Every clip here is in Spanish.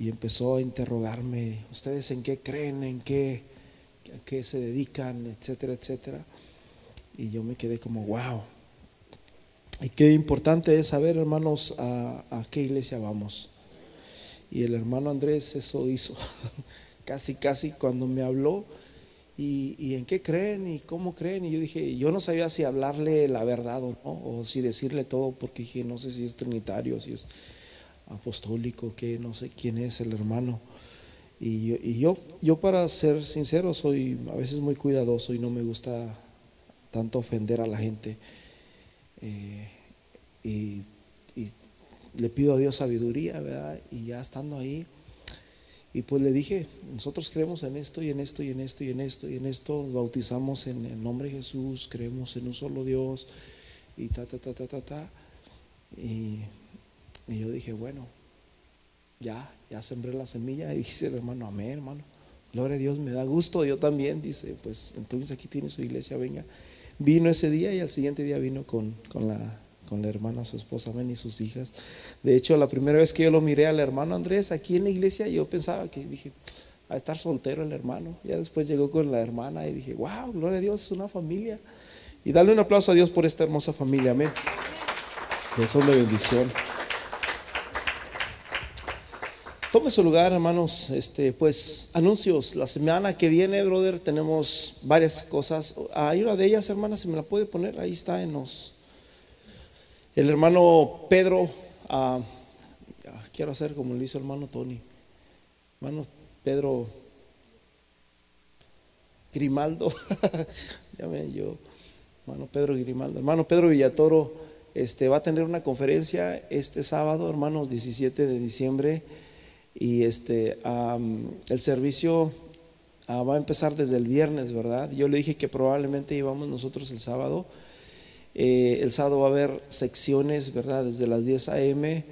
y empezó a interrogarme, ¿ustedes en qué creen? ¿En qué, a qué se dedican? Etcétera, etcétera. Y yo me quedé como, wow. Y qué importante es saber, hermanos, a, qué iglesia vamos. Y el hermano Andrés eso hizo. casi, casi cuando me habló, ¿Y, en qué creen? ¿Y cómo creen? Y yo dije, yo no sabía si hablarle la verdad o no, o si decirle todo, porque dije, no sé si es trinitario, si es apostólico, que no sé quién es el hermano. Y, yo, yo, para ser sincero, soy a veces muy cuidadoso y no me gusta tanto ofender a la gente. Eh, y, le pido a Dios sabiduría, ¿verdad? Y ya estando ahí, y pues le dije, nosotros creemos en esto y en esto y en esto y en esto y en esto, nos bautizamos en el nombre de Jesús, creemos en un solo Dios y ta, ta, ta, ta, ta, ta. Y, yo dije, bueno, ya, ya sembré la semilla y dice el hermano, amén hermano, gloria a Dios, me da gusto, yo también, dice, pues entonces aquí tiene su iglesia, venga. Vino ese día y al siguiente día vino con, con la con la hermana, su esposa, amén, y sus hijas. De hecho, la primera vez que yo lo miré al hermano Andrés aquí en la iglesia, yo pensaba que dije, a estar soltero el hermano. Ya después llegó con la hermana y dije, wow, gloria a Dios, es una familia. Y darle un aplauso a Dios por esta hermosa familia, amén. Que son de bendición. Tome su lugar, hermanos. Este, pues, anuncios. La semana que viene, brother, tenemos varias cosas. Hay una de ellas, hermana, si me la puede poner, ahí está en el hermano Pedro, ah, quiero hacer como lo hizo el hermano Tony. Hermano Pedro Grimaldo, llame yo, hermano Pedro Grimaldo. Hermano Pedro Villatoro este, va a tener una conferencia este sábado, hermanos, 17 de diciembre. Y este, el servicio ah, va a empezar desde el viernes, ¿verdad? Yo le dije que probablemente íbamos nosotros el sábado. Eh, el sábado va a haber secciones, ¿verdad? Desde las 10 a.m.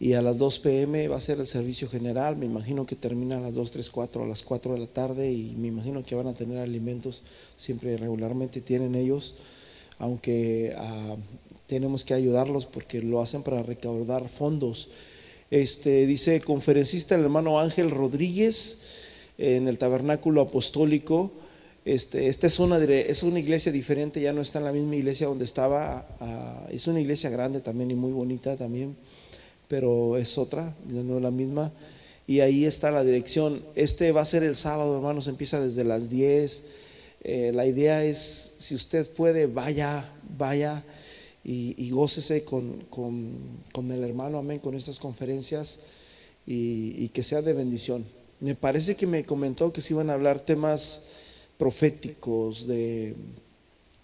y a las 2 p.m. va a ser el servicio general. Me imagino que termina a las 2, 3, 4, a las 4 de la tarde y me imagino que van a tener alimentos, siempre regularmente tienen ellos, aunque ah, tenemos que ayudarlos porque lo hacen para recaudar fondos. Este, dice conferencista el hermano Ángel Rodríguez en el tabernáculo apostólico este, esta es una, es una iglesia diferente, ya no está en la misma iglesia donde estaba. Es una iglesia grande también y muy bonita también, pero es otra, no es la misma. Y ahí está la dirección. Este va a ser el sábado, hermanos, empieza desde las 10. Eh, la idea es, si usted puede, vaya, vaya y, gócese con, con, el hermano, amén, con estas conferencias y, y que sea de bendición. Me parece que me comentó que se iban a hablar temas proféticos de,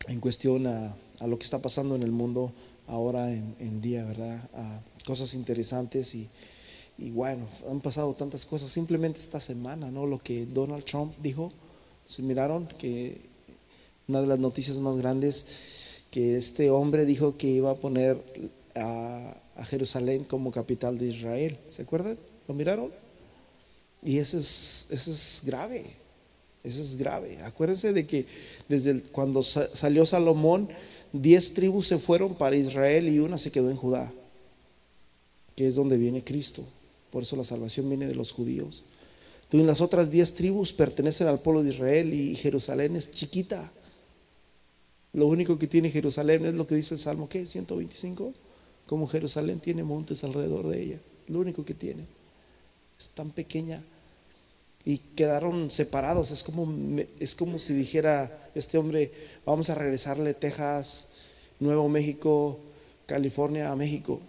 en cuestión a, lo que está pasando en el mundo ahora en, día, ¿verdad? A cosas interesantes y, y, bueno, han pasado tantas cosas. Simplemente esta semana, ¿no? Lo que Donald Trump dijo, se miraron que una de las noticias más grandes, que este hombre dijo que iba a poner a, Jerusalén como capital de Israel. ¿Se acuerdan? ¿Lo miraron? Y eso es, eso es grave. Eso es grave. Acuérdense de que desde cuando salió Salomón, diez tribus se fueron para Israel y una se quedó en Judá, que es donde viene Cristo. Por eso la salvación viene de los judíos. Entonces, las otras diez tribus pertenecen al pueblo de Israel y Jerusalén es chiquita. Lo único que tiene Jerusalén es lo que dice el Salmo, ¿qué? 125. Como Jerusalén tiene montes alrededor de ella. Lo único que tiene. Es tan pequeña y quedaron separados. Es como, es como si dijera este hombre, vamos a regresarle Texas, Nuevo México, California a México,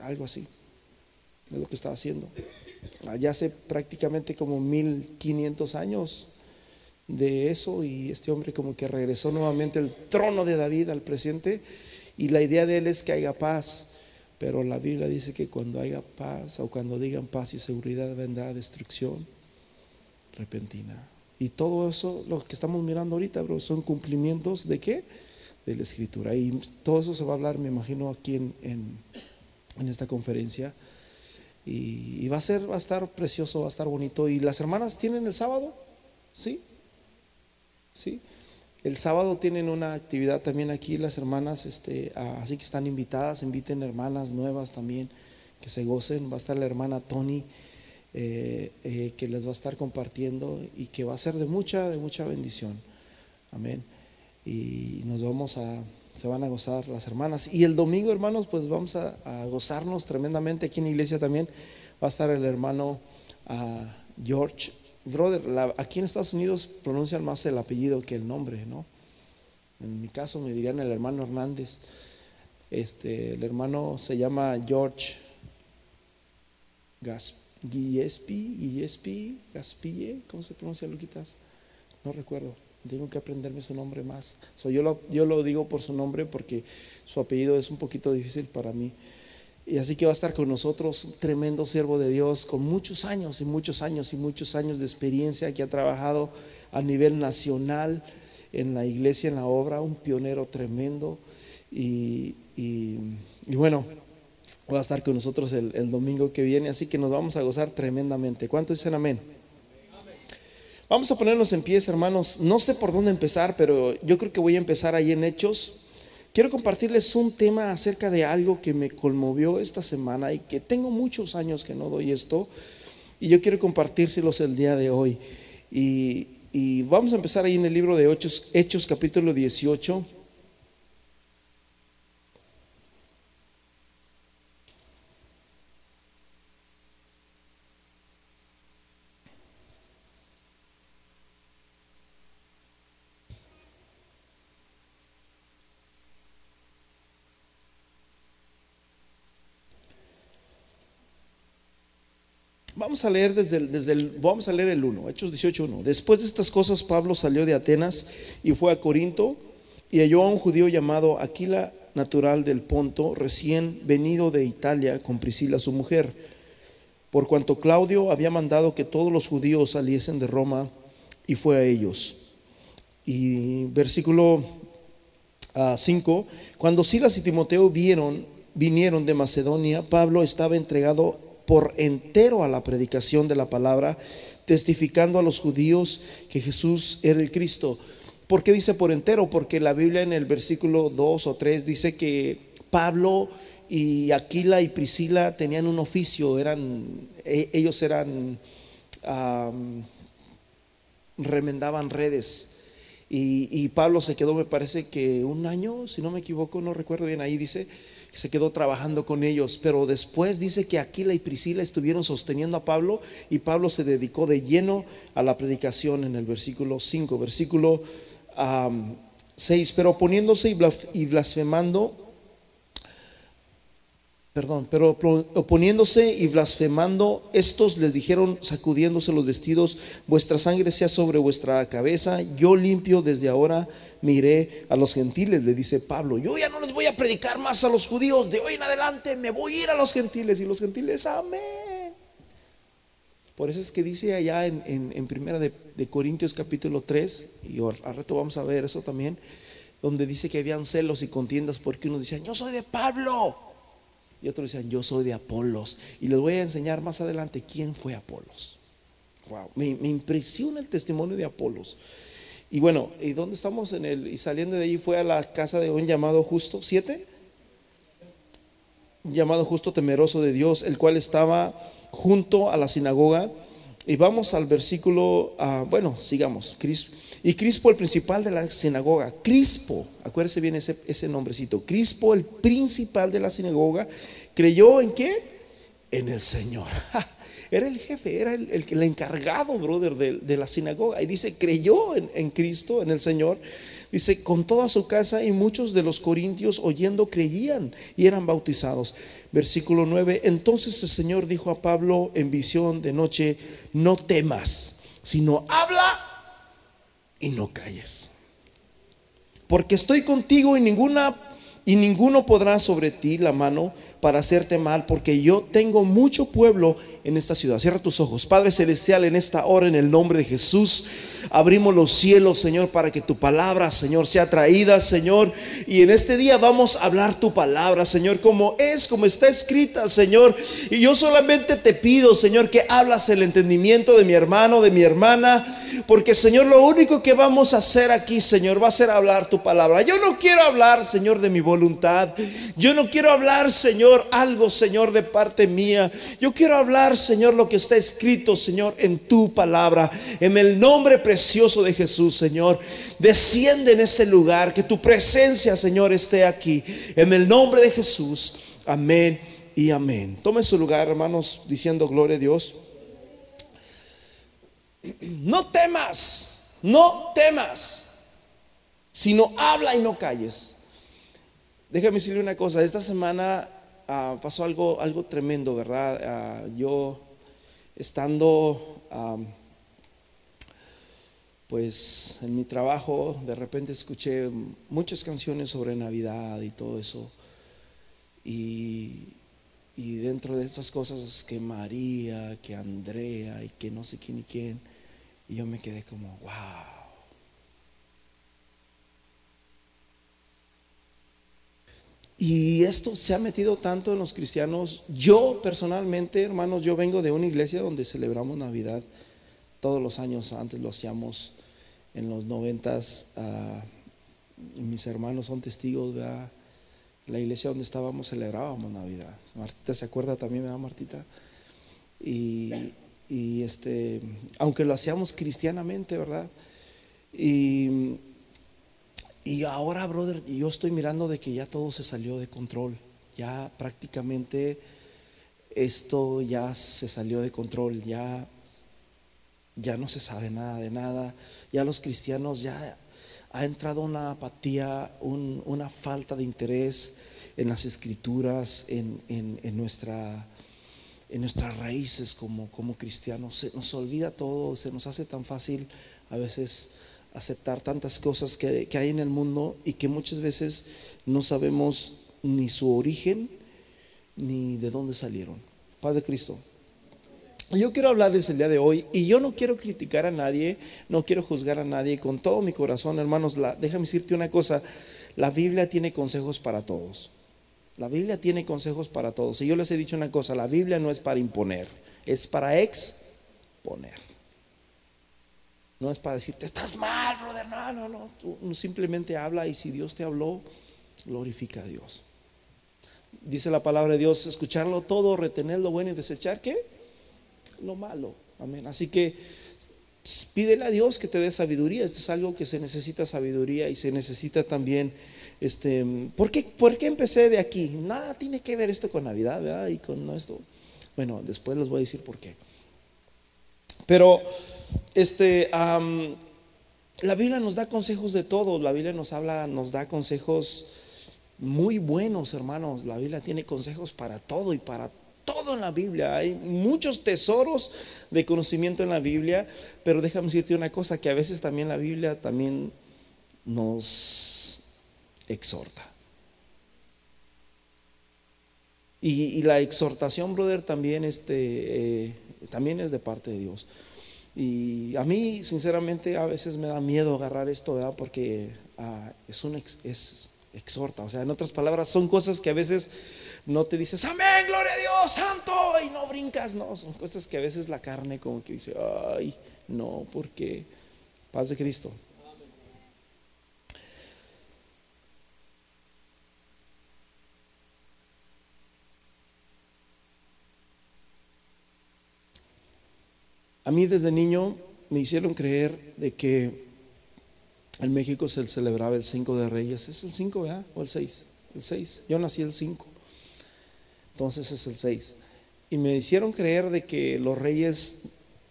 algo así. Es lo que está haciendo. Allá hace prácticamente como 1500 años de eso y este hombre como que regresó nuevamente al trono de David, al presente, y la idea de él es que haya paz. Pero la Biblia dice que cuando haya paz o cuando digan paz y seguridad vendrá destrucción repentina. Y todo eso, lo que estamos mirando ahorita, bro, son cumplimientos de qué? De la escritura. Y todo eso se va a hablar, me imagino, aquí en, en, esta conferencia. Y, va a ser, va a estar precioso, va a estar bonito. ¿Y las hermanas tienen el sábado? ¿Sí? ¿Sí? El sábado tienen una actividad también aquí las hermanas, este, así que están invitadas, inviten hermanas nuevas también que se gocen. Va a estar la hermana Tony eh, eh, que les va a estar compartiendo y que va a ser de mucha, de mucha bendición. Amén. Y nos vamos a, se van a gozar las hermanas. Y el domingo, hermanos, pues vamos a, gozarnos tremendamente. Aquí en la iglesia también va a estar el hermano uh, George. Brother, aquí en Estados Unidos pronuncian más el apellido que el nombre, ¿no? En mi caso me dirían el hermano Hernández. Este, el hermano se llama George Gillespie, ¿cómo se pronuncia, Luquitas? No recuerdo. Tengo que aprenderme su nombre más. yo, lo, yo lo digo por su nombre porque su apellido es un poquito difícil para mí. Y así que va a estar con nosotros un tremendo siervo de Dios con muchos años y muchos años y muchos años de experiencia que ha trabajado a nivel nacional en la iglesia, en la obra, un pionero tremendo. Y, bueno, va a estar con nosotros el, el domingo que viene, así que nos vamos a gozar tremendamente. ¿Cuántos dicen amén? Vamos a ponernos en pies, hermanos. No sé por dónde empezar, pero yo creo que voy a empezar ahí en Hechos. Quiero compartirles un tema acerca de algo que me conmovió esta semana y que tengo muchos años que no doy esto. Y yo quiero compartírselos el día de hoy. Y, y vamos a empezar ahí en el libro de Hechos, Hechos capítulo 18. Vamos a leer desde el, desde el, vamos a leer el 1, Hechos 18.1. Después de estas cosas, Pablo salió de Atenas y fue a Corinto y halló a un judío llamado Aquila, natural del Ponto, recién venido de Italia con Priscila su mujer. Por cuanto Claudio había mandado que todos los judíos saliesen de Roma y fue a ellos. Y versículo 5, ah, cuando Silas y Timoteo vieron, vinieron de Macedonia, Pablo estaba entregado por entero a la predicación de la palabra, testificando a los judíos que Jesús era el Cristo. ¿Por qué dice por entero? Porque la Biblia en el versículo 2 o 3 dice que Pablo y Aquila y Priscila tenían un oficio, eran, e, ellos eran, remendaban redes. Y, y Pablo se quedó, me parece que un año, si no me equivoco, no recuerdo bien, ahí dice, se quedó trabajando con ellos, pero después dice que Aquila y Priscila estuvieron sosteniendo a Pablo y Pablo se dedicó de lleno a la predicación en el versículo 5, versículo 6, pero oponiéndose y blasfemando Perdón, pero oponiéndose y blasfemando, estos les dijeron, sacudiéndose los vestidos, vuestra sangre sea sobre vuestra cabeza, yo limpio desde ahora miré a los gentiles, le dice Pablo, yo ya no les voy a predicar más a los judíos, de hoy en adelante me voy a ir a los gentiles y los gentiles, amén. Por eso es que dice allá en, primera de, Corintios capítulo 3, y al rato vamos a ver eso también, donde dice que habían celos y contiendas porque uno decía, yo soy de Pablo y otros decían, yo soy de Apolos. Y les voy a enseñar más adelante quién fue Apolos. Wow, me, impresiona el testimonio de Apolos. Y bueno, ¿y dónde estamos? En el, y saliendo de ahí fue a la casa de un llamado justo, siete, llamado justo temeroso de Dios, el cual estaba junto a la sinagoga. Y vamos al versículo, ah, bueno, sigamos. Cristo y Crispo, el principal de la sinagoga, Crispo, acuérdese bien ese, ese nombrecito, Crispo, el principal de la sinagoga, creyó en qué? En el Señor. Era el jefe, era el, el, encargado, brother, de, la sinagoga. Y dice, creyó en, en Cristo, en el Señor. Dice, con toda su casa y muchos de los corintios oyendo creían y eran bautizados. Versículo 9, entonces el Señor dijo a Pablo en visión de noche, no temas, sino habla y no calles. Porque estoy contigo y ninguna y ninguno podrá sobre ti la mano para hacerte mal, porque yo tengo mucho pueblo en esta ciudad. Cierra tus ojos. Padre Celestial, en esta hora, en el nombre de Jesús, abrimos los cielos, Señor, para que tu palabra, Señor, sea traída, Señor. Y en este día vamos a hablar tu palabra, Señor, como es, como está escrita, Señor. Y yo solamente te pido, Señor, que hablas el entendimiento de mi hermano, de mi hermana, porque, Señor, lo único que vamos a hacer aquí, Señor, va a ser hablar tu palabra. Yo no quiero hablar, Señor, de mi voluntad. Yo no quiero hablar, Señor, algo, Señor, de parte mía. Yo quiero hablar Señor, lo que está escrito, Señor, en tu palabra. En el nombre precioso de Jesús, Señor. Desciende en este lugar, que tu presencia, Señor, esté aquí. En el nombre de Jesús. Amén y amén. Tome su lugar, hermanos, diciendo gloria a Dios. No temas, no temas, sino habla y no calles. Déjame decirle una cosa, esta semana ah, pasó algo, algo tremendo, ¿verdad? Ah, yo estando pues en mi trabajo, de repente escuché muchas canciones sobre Navidad y todo eso. Y, y dentro de esas cosas que María, que Andrea y que no sé quién y quién, y yo me quedé como, wow. Y esto se ha metido tanto en los cristianos. Yo personalmente, hermanos, yo vengo de una iglesia donde celebramos Navidad todos los años. Antes lo hacíamos en los noventas. Ah, mis hermanos son testigos, ¿verdad? La iglesia donde estábamos celebrábamos Navidad. Martita se acuerda también, ¿verdad, Martita? Y, y este, aunque lo hacíamos cristianamente, ¿verdad? Y y ahora, brother, yo estoy mirando de que ya todo se salió de control. Ya prácticamente esto ya se salió de control. Ya, ya no se sabe nada de nada. Ya los cristianos ya ha entrado una apatía, una falta de interés en las escrituras, en, en, nuestra, en nuestras raíces como, como cristianos. Se nos olvida todo, se nos hace tan fácil a veces aceptar tantas cosas que, hay en el mundo y que muchas veces no sabemos ni su origen ni de dónde salieron. Padre Cristo. Yo quiero hablarles el día de hoy y yo no quiero criticar a nadie, no quiero juzgar a nadie con todo mi corazón, hermanos. Déjame decirte una cosa, la Biblia tiene consejos para todos. La Biblia tiene consejos para todos. Y yo les he dicho una cosa, la Biblia no es para imponer, es para exponer. No es para decirte, estás mal, brother. No, no, no. Tú simplemente habla y si Dios te habló, glorifica a Dios. Dice la palabra de Dios, escucharlo todo, retener lo bueno y desechar qué? Lo malo. Amén. Así que pídele a Dios que te dé sabiduría. Esto es algo que se necesita sabiduría y se necesita también, este, ¿por qué, ¿por qué empecé de aquí? Nada tiene que ver esto con Navidad, ¿verdad? Y con esto. Bueno, después les voy a decir por qué. Pero este, la Biblia nos da consejos de todo, la Biblia nos habla, nos da consejos muy buenos, hermanos. La Biblia tiene consejos para todo y para todo en la Biblia. Hay muchos tesoros de conocimiento en la Biblia, pero déjame decirte una cosa, que a veces también la Biblia también nos exhorta. Y, la exhortación, brother, también, este, eh, también es de parte de Dios. Y a mí, sinceramente, a veces me da miedo agarrar esto, ¿verdad? Porque ah, es un es, exhorta. O sea, en otras palabras, son cosas que a veces no te dices, amén, gloria a Dios, santo, y no brincas. No, son cosas que a veces la carne como que dice, ay, no, porque paz de Cristo. A mí desde niño me hicieron creer de que en México se celebraba el 5 de Reyes. ¿Es el 5, ¿verdad? ¿O el 6? El 6. Yo nací el 5. Entonces es el 6. Y me hicieron creer de que los reyes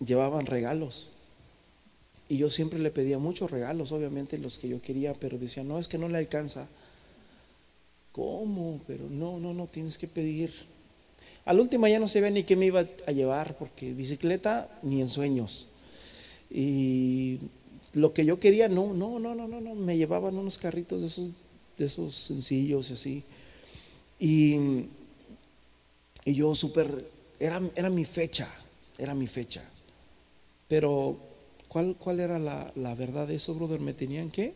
llevaban regalos. Y yo siempre le pedía muchos regalos, obviamente los que yo quería, pero decía, no, es que no le alcanza. ¿Cómo? Pero no, no, no, tienes que pedir al último ya no sabía ni qué me iba a llevar, porque bicicleta ni en sueños. Y lo que yo quería, no, no, no, no, no, no, me llevaban unos carritos de esos, de esos sencillos y así. Y, y yo súper, era, era mi fecha, era mi fecha. Pero, ¿cuál, cuál era la, la verdad de eso, brother? ¿Me tenían qué?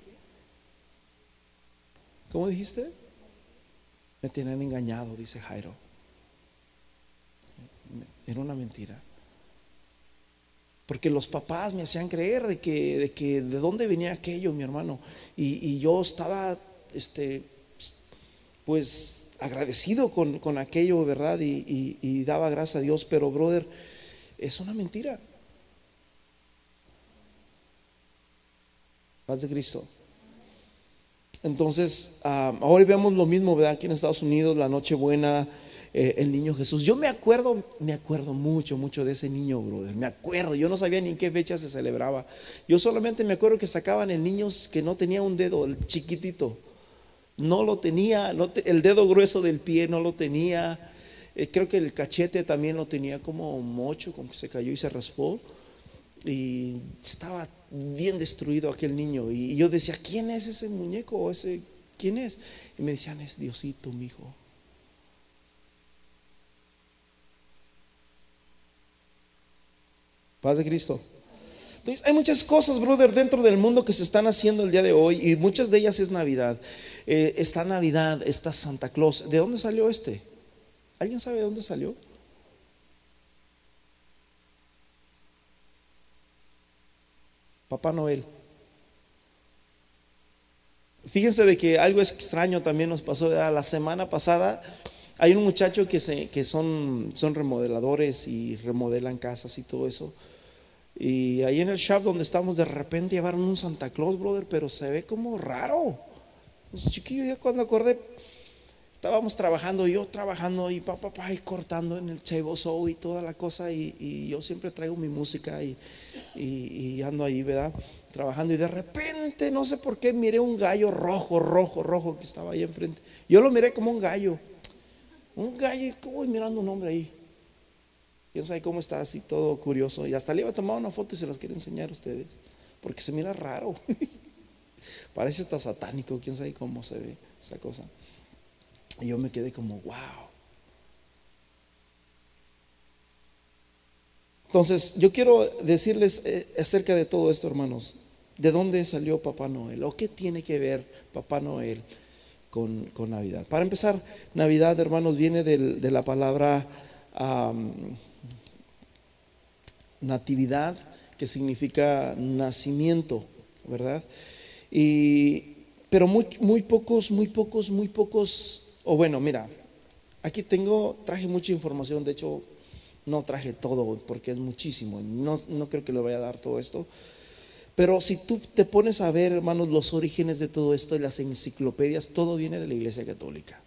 ¿Cómo dijiste? Me tenían engañado, dice Jairo. Era una mentira. Porque los papás me hacían creer de que de, que, de dónde venía aquello, mi hermano. Y, yo estaba este, pues agradecido con, con aquello, ¿verdad? Y, y daba gracias a Dios, pero brother, es una mentira. Paz de Cristo. Entonces, ahora vemos lo mismo, ¿verdad? Aquí en Estados Unidos, la Nochebuena, eh, el niño Jesús. Yo me acuerdo, me acuerdo mucho, mucho de ese niño, brother. Me acuerdo, yo no sabía ni en qué fecha se celebraba. Yo solamente me acuerdo que sacaban el niño que no tenía un dedo, el chiquitito. No lo tenía, el dedo grueso del pie no lo tenía. Eh, creo que el cachete también lo tenía como mocho, como que se cayó y se raspó y estaba bien destruido aquel niño. Y yo decía, ¿quién es ese muñeco? ese, ¿Quién es? Y me decían, es Diosito, mi hijo. Paz de Cristo. Entonces, hay muchas cosas, brother, dentro del mundo que se están haciendo el día de hoy y muchas de ellas es Navidad. Eh, está Navidad, está Santa Claus. ¿De dónde salió este? ¿Alguien sabe de dónde salió? Papá Noel. Fíjense de que algo extraño también nos pasó la semana pasada. Hay un muchacho que, se, que son, son remodeladores y remodelan casas y todo eso. Y ahí en el shop donde estamos, de repente llevaron un Santa Claus, brother, pero se ve como raro. chiquillo, ya cuando acordé, estábamos trabajando, yo trabajando y papá, papá, y cortando en el Chavo Show y toda la cosa. Y, yo siempre traigo mi música y, y, ando ahí, ¿verdad? Trabajando. Y de repente, no sé por qué, miré un gallo rojo, rojo, rojo que estaba ahí enfrente. Yo lo miré como un gallo. Un gallo, y voy mirando un hombre ahí. No sé cómo está, así todo curioso. Y hasta le iba a tomar una foto y se las quiero enseñar a ustedes. Porque se mira raro. Parece hasta satánico, quién sabe cómo se ve esa cosa. Y yo me quedé como, wow. Entonces, yo quiero decirles eh, acerca de todo esto, hermanos. ¿De dónde salió Papá Noel? ¿O qué tiene que ver Papá Noel con, Navidad? Para empezar, Navidad, hermanos, viene de la palabra natividad, que significa nacimiento, ¿verdad? Y, pero muy, muy pocos, muy pocos, muy pocos o bueno, mira, aquí tengo, traje mucha información, de hecho no traje todo porque es muchísimo, no, no creo que le vaya a dar todo esto. Pero si tú te pones a ver, hermanos, los orígenes de todo esto y las enciclopedias, todo viene de la Iglesia Católica.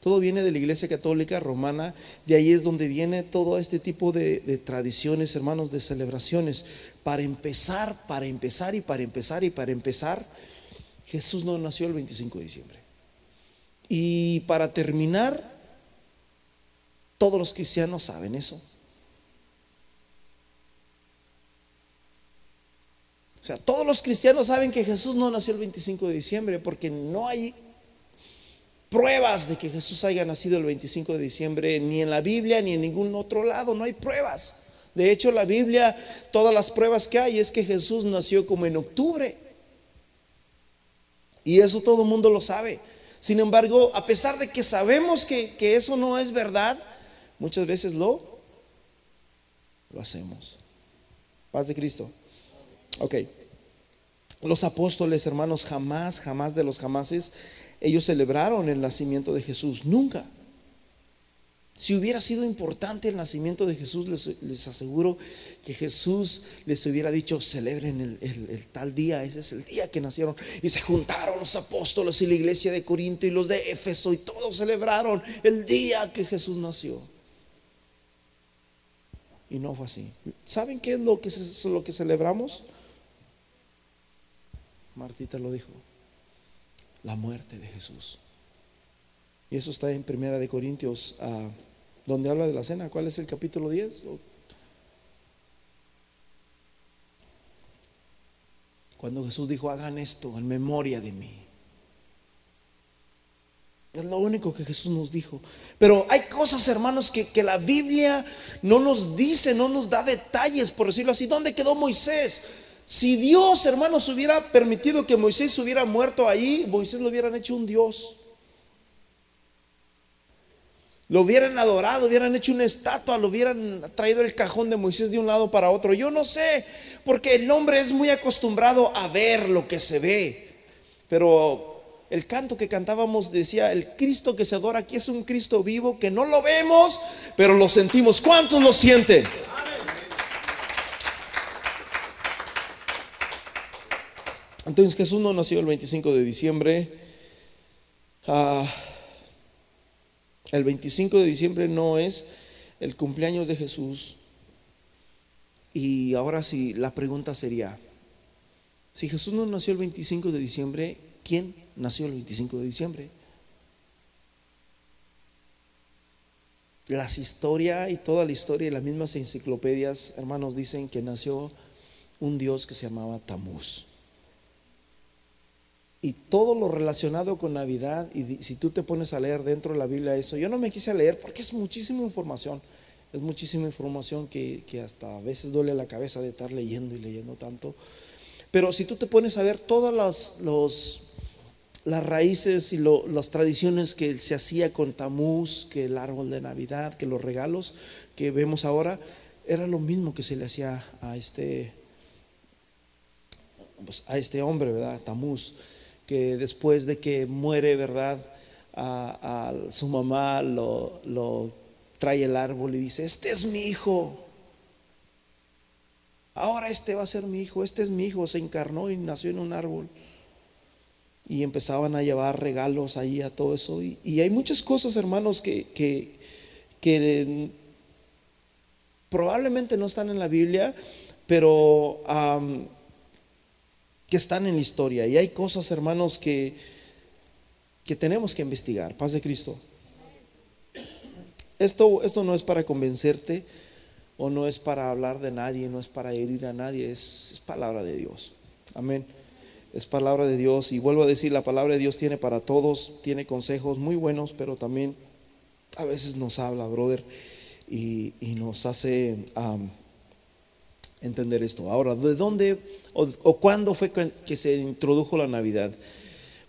Todo viene de la Iglesia Católica Romana, de ahí es donde viene todo este tipo de, tradiciones, hermanos, de celebraciones. Para empezar, para empezar y para empezar y para empezar, Jesús no nació el 25 de diciembre. Y para terminar, todos los cristianos saben eso. O sea, todos los cristianos saben que Jesús no nació el 25 de diciembre porque no hay pruebas de que Jesús haya nacido el 25 de diciembre ni en la Biblia ni en ningún otro lado, no hay pruebas. De hecho, la Biblia, todas las pruebas que hay es que Jesús nació como en octubre. Y eso todo el mundo lo sabe. Sin embargo, a pesar de que sabemos que, eso no es verdad, muchas veces lo, lo hacemos. Paz de Cristo. Ok. Los apóstoles, hermanos, jamás, jamás de los jamases, ellos celebraron el nacimiento de Jesús. Nunca. Si hubiera sido importante el nacimiento de Jesús, les, aseguro que Jesús les hubiera dicho, celebren el, tal día, ese es el día que nacieron. Y se juntaron los apóstoles y la iglesia de Corinto y los de Éfeso y todos celebraron el día que Jesús nació. Y no fue así. ¿Saben qué es lo que, es lo que celebramos? Martita lo dijo, la muerte de Jesús. Y eso está en Primera de Corintios. ah, donde habla de la cena. ¿Cuál es el capítulo 10? Cuando Jesús dijo, hagan esto en memoria de mí. Es lo único que Jesús nos dijo. Pero hay cosas, hermanos, que, que, la Biblia no nos dice, no nos da detalles, por decirlo así. ¿Dónde quedó Moisés? Si Dios, hermanos, hubiera permitido que Moisés hubiera muerto ahí, Moisés lo hubieran hecho un Dios lo hubieran adorado, hubieran hecho una estatua, lo hubieran traído el cajón de Moisés de un lado para otro. Yo no sé, porque el hombre es muy acostumbrado a ver lo que se ve. Pero El canto que cantábamos decía, el Cristo que se adora aquí es un Cristo vivo que no lo vemos, pero lo sentimos. ¿Cuántos lo sienten? Entonces Jesús no nació el 25 de diciembre. Ah, el 25 de diciembre no es el cumpleaños de Jesús. Y ahora sí, la pregunta sería, si Jesús no nació el 25 de diciembre, ¿quién nació el 25 de diciembre? Las historias y toda la historia y las mismas enciclopedias, hermanos, dicen que nació un Dios que se llamaba Tamuz. Y todo lo relacionado con Navidad, y si tú te pones a leer dentro de la Biblia eso, yo no me quise leer porque es muchísima información, es muchísima información que, hasta a veces duele la cabeza de estar leyendo y leyendo tanto. Pero si tú te pones a ver todas las, los, las raíces y las tradiciones que se hacía con Tamuz, que el árbol de Navidad, que los regalos que vemos ahora, era lo mismo que se le hacía a este, pues, a este hombre, ¿verdad? Tamuz que después de que muere, ¿verdad? A, su mamá lo, trae el árbol y dice, este es mi hijo. Ahora este va a ser mi hijo, este es mi hijo, se encarnó y nació en un árbol. Y empezaban a llevar regalos ahí a todo eso. Y, hay muchas cosas, hermanos, que, probablemente no están en la Biblia, pero que están en la historia. Y hay cosas, hermanos, que, que tenemos que investigar. Paz de Cristo. Esto, esto no es para convencerte o no es para hablar de nadie, no es para herir a nadie, es, es palabra de Dios. Amén. Es palabra de Dios. Y vuelvo a decir, la palabra de Dios tiene para todos, tiene consejos muy buenos, pero también a veces nos habla, brother, y, y nos hace entender esto. Ahora, ¿de dónde o, cuándo fue que se introdujo la Navidad?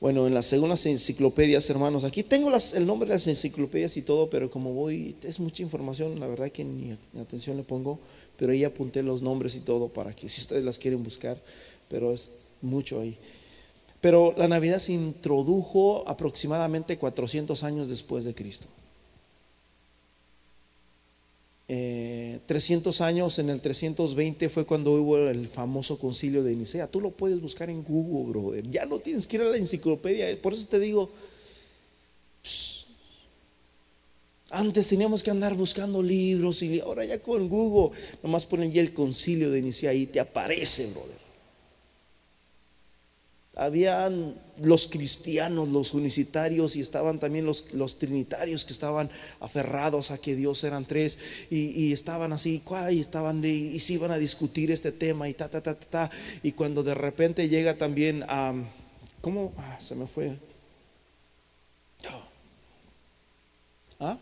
Bueno, en las segundas enciclopedias, hermanos, aquí tengo el nombre de las enciclopedias y todo, pero como voy, es mucha información, la verdad que ni, atención le pongo, pero ahí apunté los nombres y todo para que si ustedes las quieren buscar, pero es mucho ahí. Pero la Navidad se introdujo aproximadamente 400 años después de Cristo. 300 eh, años, en el 320 fue cuando hubo el famoso concilio de Nicea. Tú lo puedes buscar en Google, brother. Ya no tienes que ir a la enciclopedia. Por eso te digo, antes teníamos que andar buscando libros y ahora ya con Google, nomás ponen ya el concilio de Nicea y te aparece, brother habían los cristianos, los unicitarios y estaban también los, trinitarios que estaban aferrados a que Dios eran tres y, estaban así, y estaban y, se iban a discutir este tema y ta, ta, ta, ta, ta. Y cuando de repente llega también a, ¿cómo? Ah, se me fue. ¿Ah?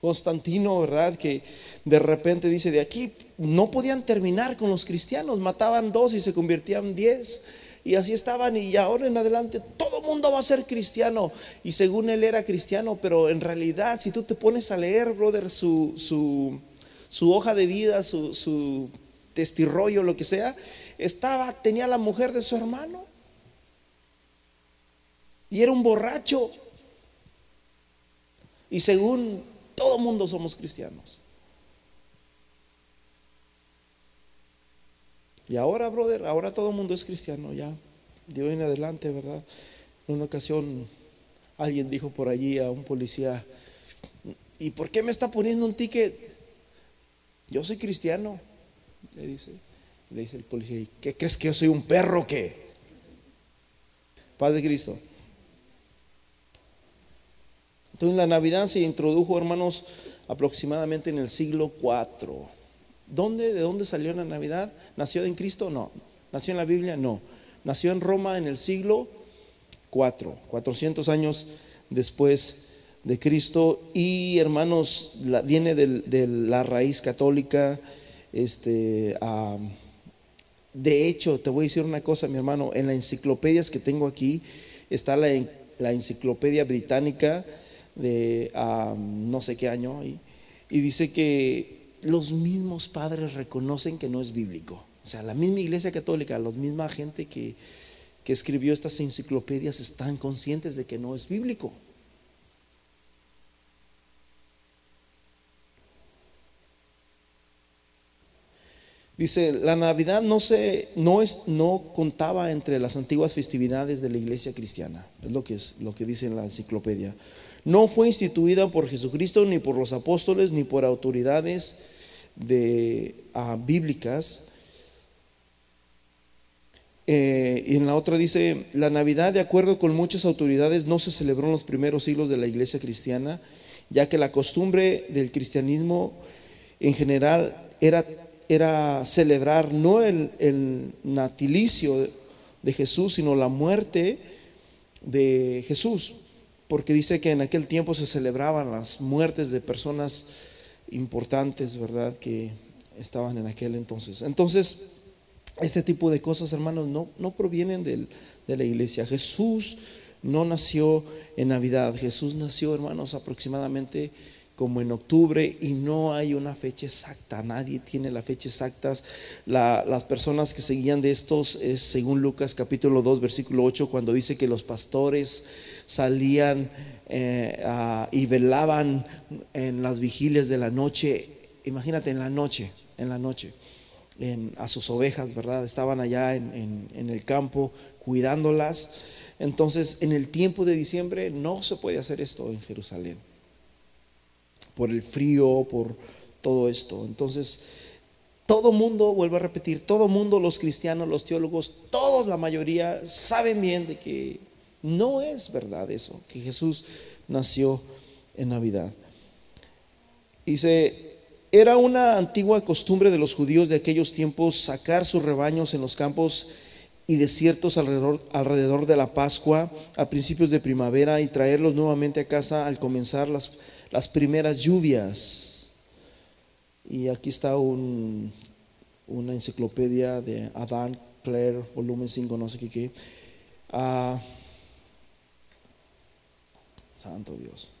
Constantino, ¿verdad? Que de repente dice, de aquí no podían terminar con los cristianos, mataban dos y se convertían diez. Y así estaban y ahora en adelante todo mundo va a ser cristiano. Y según él era cristiano, pero en realidad si tú te pones a leer, brother, su, su, hoja de vida, su, su lo que sea, estaba, tenía la mujer de su hermano. Y era un borracho. Y según todo mundo somos cristianos. Y ahora, brother, ahora todo el mundo es cristiano, ya, de hoy en adelante, ¿verdad? En una ocasión alguien dijo por allí a un policía, ¿y por qué me está poniendo un ticket? Yo soy cristiano, le dice. Le dice el policía, ¿qué crees que yo soy un perro qué? Paz de Cristo. Entonces la Navidad se introdujo, hermanos, aproximadamente en el siglo IV. ¿Dónde, ¿De dónde salió la Navidad? ¿Nació en Cristo? No. ¿Nació en la Biblia? No. Nació en Roma en el siglo IV, 400 años después de Cristo. Y hermanos, viene de, la raíz católica. Este, de hecho, te voy a decir una cosa, mi hermano. En las enciclopedias que tengo aquí está la, la enciclopedia británica de no sé qué año. y dice que los mismos padres reconocen que no es bíblico. O sea, la misma iglesia católica, la misma gente que, que escribió estas enciclopedias están conscientes de que no es bíblico. Dice, la Navidad no se no es no contaba entre las antiguas festividades de la iglesia cristiana. Es lo que es lo que dice en la enciclopedia. No fue instituida por Jesucristo ni por los apóstoles ni por autoridades de ah, bíblicas. Eh, y en la otra dice, la Navidad, de acuerdo con muchas autoridades, no se celebró en los primeros siglos de la iglesia cristiana, ya que la costumbre del cristianismo en general era era celebrar no el, natilicio de Jesús, sino la muerte de Jesús, porque dice que en aquel tiempo se celebraban las muertes de personas importantes, ¿verdad? Que estaban en aquel entonces. Entonces, este tipo de cosas, hermanos, no, no provienen de la iglesia. Jesús no nació en Navidad, Jesús nació, hermanos, aproximadamente como en octubre y no hay una fecha exacta, nadie tiene la fecha exacta. las personas que seguían de estos es según Lucas capítulo 2 versículo 8 cuando dice que los pastores salían eh, y velaban en las vigilias de la noche, imagínate en la noche, en la noche. a sus ovejas, ¿verdad? Estaban allá en, en el campo cuidándolas. Entonces, en el tiempo de diciembre no se puede hacer esto en Jerusalén por el frío, por todo esto. Entonces, todo mundo, vuelvo a repetir, todo mundo, los cristianos, los teólogos, todos, la mayoría, saben bien de que no es verdad eso, que Jesús nació en Navidad. Dice, era una antigua costumbre de los judíos de aquellos tiempos sacar sus rebaños en los campos y desiertos alrededor, alrededor de la Pascua a principios de primavera y traerlos nuevamente a casa al comenzar las las primeras lluvias. Y aquí está un, una enciclopedia de Adán Clare, volumen 5, no sé qué. qué. Ah, santo Dios.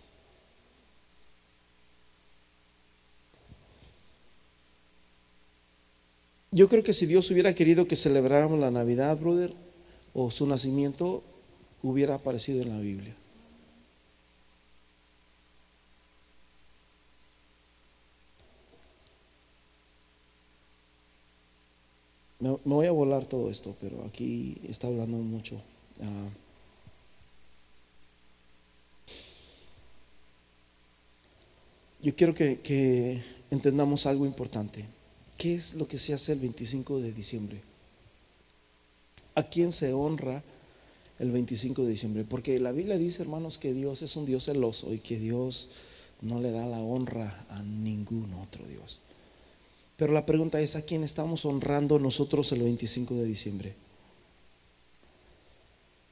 Yo creo que si Dios hubiera querido que celebráramos la Navidad, brother, o su nacimiento, hubiera aparecido en la Biblia. Me, voy a volar todo esto, pero aquí está hablando mucho. Ah. Yo quiero que, que entendamos algo importante. ¿Qué es lo que se hace el 25 de diciembre? ¿A quién se honra el 25 de diciembre? Porque la Biblia dice, hermanos, que Dios es un Dios celoso y que Dios no le da la honra a ningún otro Dios. Pero la pregunta es, ¿a quién estamos honrando nosotros el 25 de diciembre?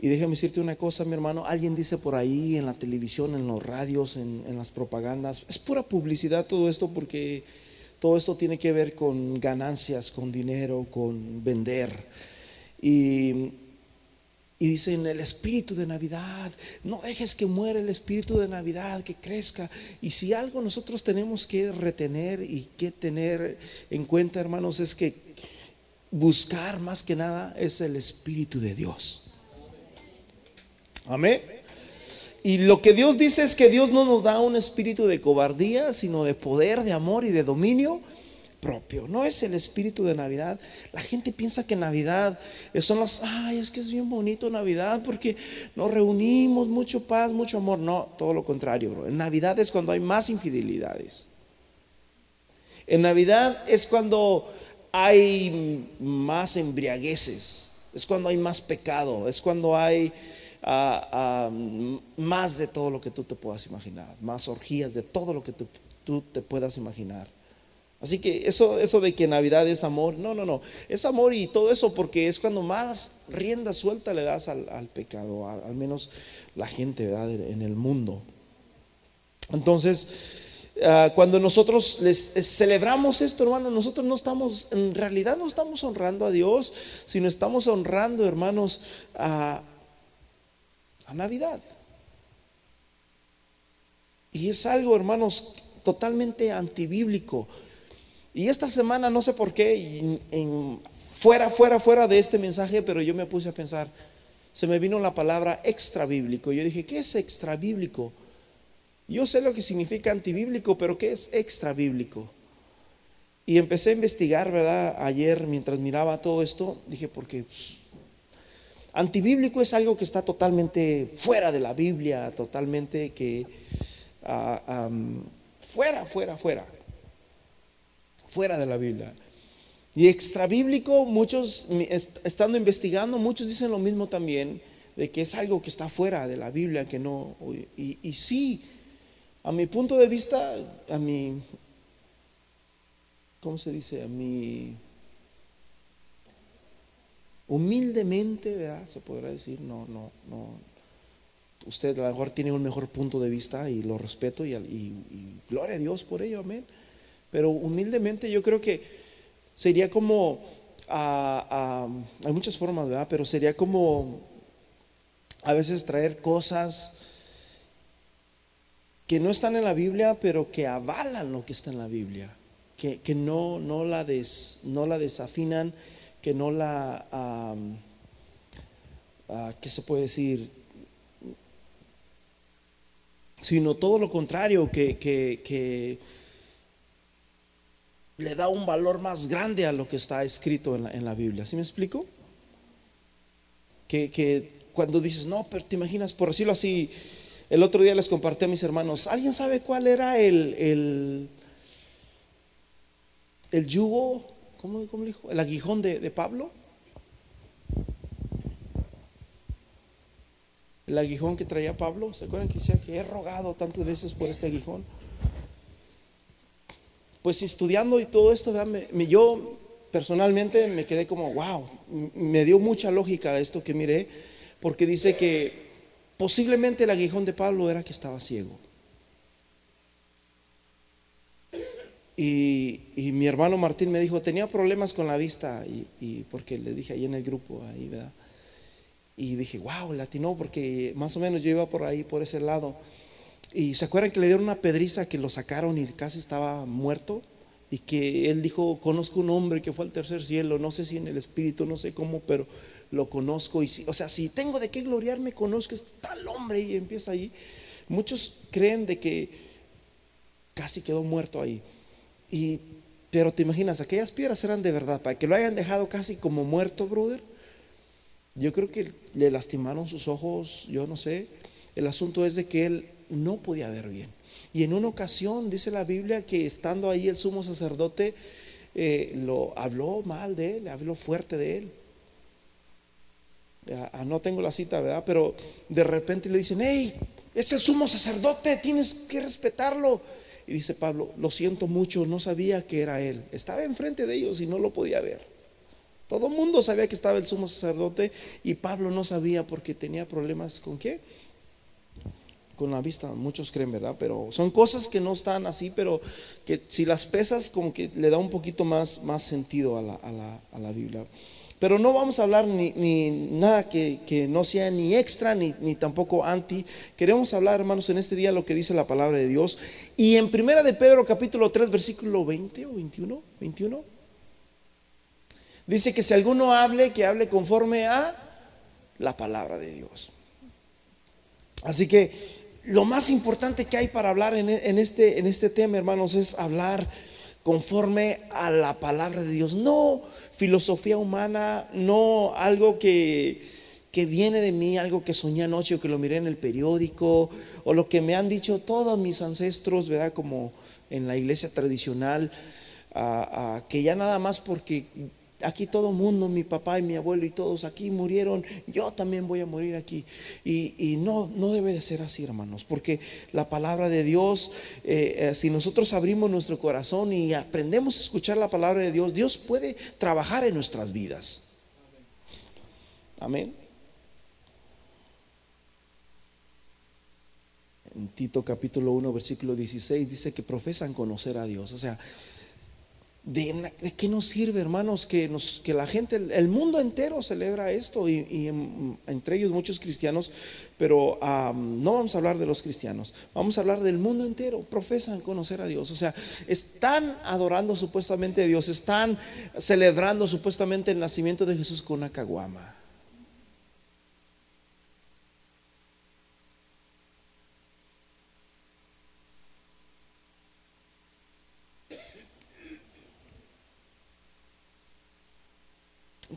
Y déjame decirte una cosa, mi hermano, alguien dice por ahí en la televisión, en los radios, en, las propagandas, es pura publicidad todo esto porque todo esto tiene que ver con ganancias, con dinero, con vender. Y dicen el espíritu de Navidad, no dejes que muera el espíritu de Navidad, que crezca. Y si algo nosotros tenemos que retener y que tener en cuenta, hermanos, es que buscar más que nada es el espíritu de Dios. Amén. Y lo que Dios dice es que Dios no nos da un espíritu de cobardía, sino de poder, de amor y de dominio propio. No es el espíritu de Navidad. La gente piensa que Navidad son los, ay, es que es bien bonito Navidad porque nos reunimos, mucho paz, mucho amor. No, todo lo contrario, bro. En Navidad es cuando hay más infidelidades. En Navidad es cuando hay más embriagueces. Es cuando hay más pecado. Es cuando hay más de todo lo que tú te puedas imaginar. Más orgías de todo lo que tú te puedas imaginar. Así que eso, eso de que Navidad es amor, no, no, no, es amor y todo eso porque es cuando más rienda suelta le das al, pecado, al, menos la gente ¿verdad? en el mundo. Entonces, ah, cuando nosotros les, celebramos esto, hermanos, nosotros no estamos, en realidad no estamos honrando a Dios, sino estamos honrando, hermanos, a, a Navidad. Y es algo, hermanos, totalmente antibíblico. Y esta semana, no sé por qué, fuera, fuera, fuera de este mensaje, pero yo me puse a pensar, se me vino la palabra extra bíblico. Yo dije, ¿qué es extra bíblico? Yo sé lo que significa antibíblico, pero ¿qué es extra bíblico? Y empecé a investigar, ¿verdad? Ayer, mientras miraba todo esto, dije, porque pues, antibíblico es algo que está totalmente fuera de la Biblia, totalmente que ah, fuera, fuera, fuera, fuera de la Biblia. Y extrabíblico, muchos, estando investigando, muchos dicen lo mismo también, de que es algo que está fuera de la Biblia, que no, y, y sí, a mi punto de vista, a mi, ¿cómo se dice? A mi, humildemente, ¿verdad? Se podrá decir, no, no, no. Usted a lo mejor tiene un mejor punto de vista y lo respeto y, gloria a Dios por ello, amén. Pero humildemente yo creo que sería como, hay muchas formas, ¿verdad? Pero sería como a veces traer cosas que no están en la Biblia, pero que avalan lo que está en la Biblia, que, no, no, la des, no la desafinan, que no la, ah, ¿qué se puede decir? Sino todo lo contrario, que, que, le da un valor más grande a lo que está escrito en la, en la Biblia. ¿Sí me explico? Que, que cuando dices, no, pero te imaginas, por decirlo así, el otro día les compartí a mis hermanos, ¿alguien sabe cuál era el, el, el yugo, ¿cómo, cómo dijo? El aguijón de, de Pablo? El aguijón que traía Pablo, ¿se acuerdan que decía que he rogado tantas veces por este aguijón? Pues estudiando y todo esto, me, yo personalmente me quedé como, wow, me dio mucha lógica esto que miré, porque dice que Posiblemente el aguijón de Pablo era que estaba ciego. Y, mi hermano Martín me dijo, tenía problemas con la vista, y, porque le dije ahí en el grupo, ahí, ¿verdad? Y dije, wow, latino porque más o menos yo iba por ahí, por ese lado. Y se acuerdan que le dieron una pedriza que lo sacaron y casi estaba muerto. Y que él dijo, conozco un hombre que fue al tercer cielo, no sé si en el espíritu, no sé cómo, pero lo conozco. Y si, o sea, si tengo de qué gloriarme, conozco es tal hombre y empieza ahí. Muchos creen de que casi quedó muerto ahí. Y, pero te imaginas, aquellas piedras eran de verdad, para que lo hayan dejado casi como muerto, brother. Yo creo que le lastimaron sus ojos, yo no sé. El asunto es de que él no podía ver bien. Y en una ocasión dice la Biblia que estando ahí el sumo sacerdote eh, lo habló mal de él, habló fuerte de él. Ah, no tengo la cita, ¿verdad? Pero de repente le dicen, hey, es el sumo sacerdote, tienes que respetarlo. Y dice Pablo, lo siento mucho, no sabía que era él. Estaba enfrente de ellos y no lo podía ver. Todo el mundo sabía que estaba el sumo sacerdote y Pablo no sabía porque tenía problemas con qué? Con la vista, muchos creen, ¿verdad? Pero son cosas que no están así, pero que si las pesas como que le da un poquito más, más sentido a la, a la, a la Biblia. Pero no vamos a hablar ni, nada que, no sea ni extra ni, ni, tampoco anti. Queremos hablar, hermanos, en este día lo que dice la palabra de Dios. Y en Primera de Pedro, capítulo 3, versículo 20 o 21, 21, dice que si alguno hable, que hable conforme a la palabra de Dios. Así que lo más importante que hay para hablar en, en este, en este tema, hermanos, es hablar conforme a la palabra de Dios. No filosofía humana, no algo que, que viene de mí, algo que soñé anoche o que lo miré en el periódico, o lo que me han dicho todos mis ancestros, ¿verdad? Como en la iglesia tradicional, que ya nada más porque Aquí todo mundo, mi papá y mi abuelo y todos aquí murieron, yo también voy a morir aquí. Y, no, no debe de ser así, hermanos, porque la palabra de Dios, eh, eh, si nosotros abrimos nuestro corazón y aprendemos a escuchar la palabra de Dios, Dios puede trabajar en nuestras vidas. Amén. En Tito capítulo 1, versículo 16 dice que profesan conocer a Dios. O sea, ¿De, qué nos sirve, hermanos, que, nos, que la gente, el mundo entero celebra esto y, entre ellos muchos cristianos, pero no vamos a hablar de los cristianos, vamos a hablar del mundo entero, profesan conocer a Dios, o sea, están adorando supuestamente a Dios, están celebrando supuestamente el nacimiento de Jesús con una caguama.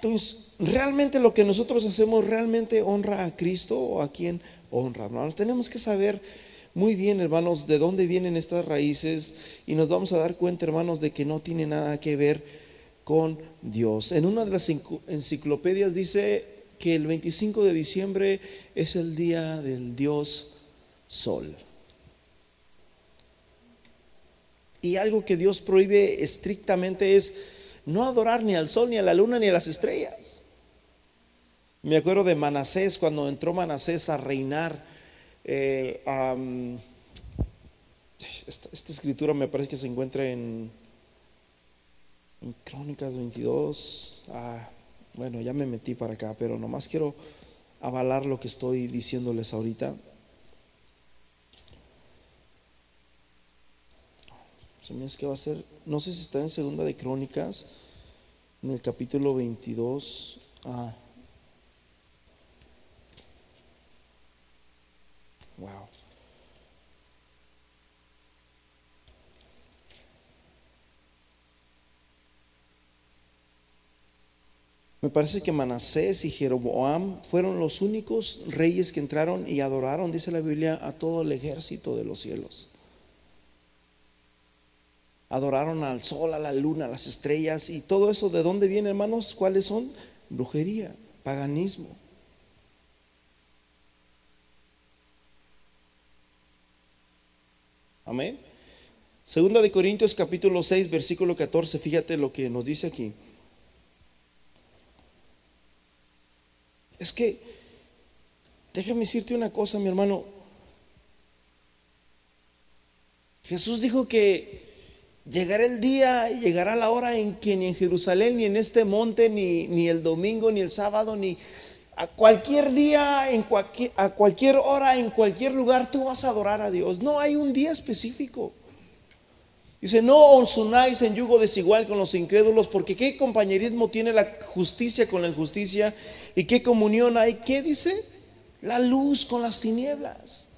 Entonces, realmente lo que nosotros hacemos realmente honra a Cristo o a quien honra, hermanos. Tenemos que saber muy bien, hermanos, de dónde vienen estas raíces y nos vamos a dar cuenta, hermanos, de que no tiene nada que ver con Dios. En una de las enciclopedias dice que el 25 de diciembre es el día del Dios Sol. Y algo que Dios prohíbe estrictamente es no adorar ni al sol, ni a la luna, ni a las estrellas. Me acuerdo de Manasés, cuando entró Manasés a reinar. Eh, esta, escritura me parece que se encuentra en, en Crónicas 22. Ah, bueno, ya me metí para acá, pero nomás quiero avalar lo que estoy diciéndoles ahorita. Que va a ser, no sé si está en segunda de Crónicas, en el capítulo 22. Ah. Wow. Me parece que Manasés y Jeroboam fueron los únicos reyes que entraron y adoraron, dice la Biblia, a todo el ejército de los cielos adoraron al sol, a la luna, a las estrellas y todo eso. ¿De dónde viene, hermanos? ¿Cuáles son? Brujería, paganismo. Amén. Segunda de Corintios capítulo 6, versículo 14, fíjate lo que nos dice aquí. Es que, déjame decirte una cosa, mi hermano. Jesús dijo que Llegará el día y llegará la hora en que ni en Jerusalén, ni en este monte, ni, ni el domingo, ni el sábado, ni a cualquier día, en cualquier, a cualquier hora, en cualquier lugar, tú vas a adorar a Dios. No hay un día específico. Dice, no os unáis en yugo desigual con los incrédulos, porque qué compañerismo tiene la justicia con la injusticia y qué comunión hay. ¿Qué dice? La luz con las tinieblas.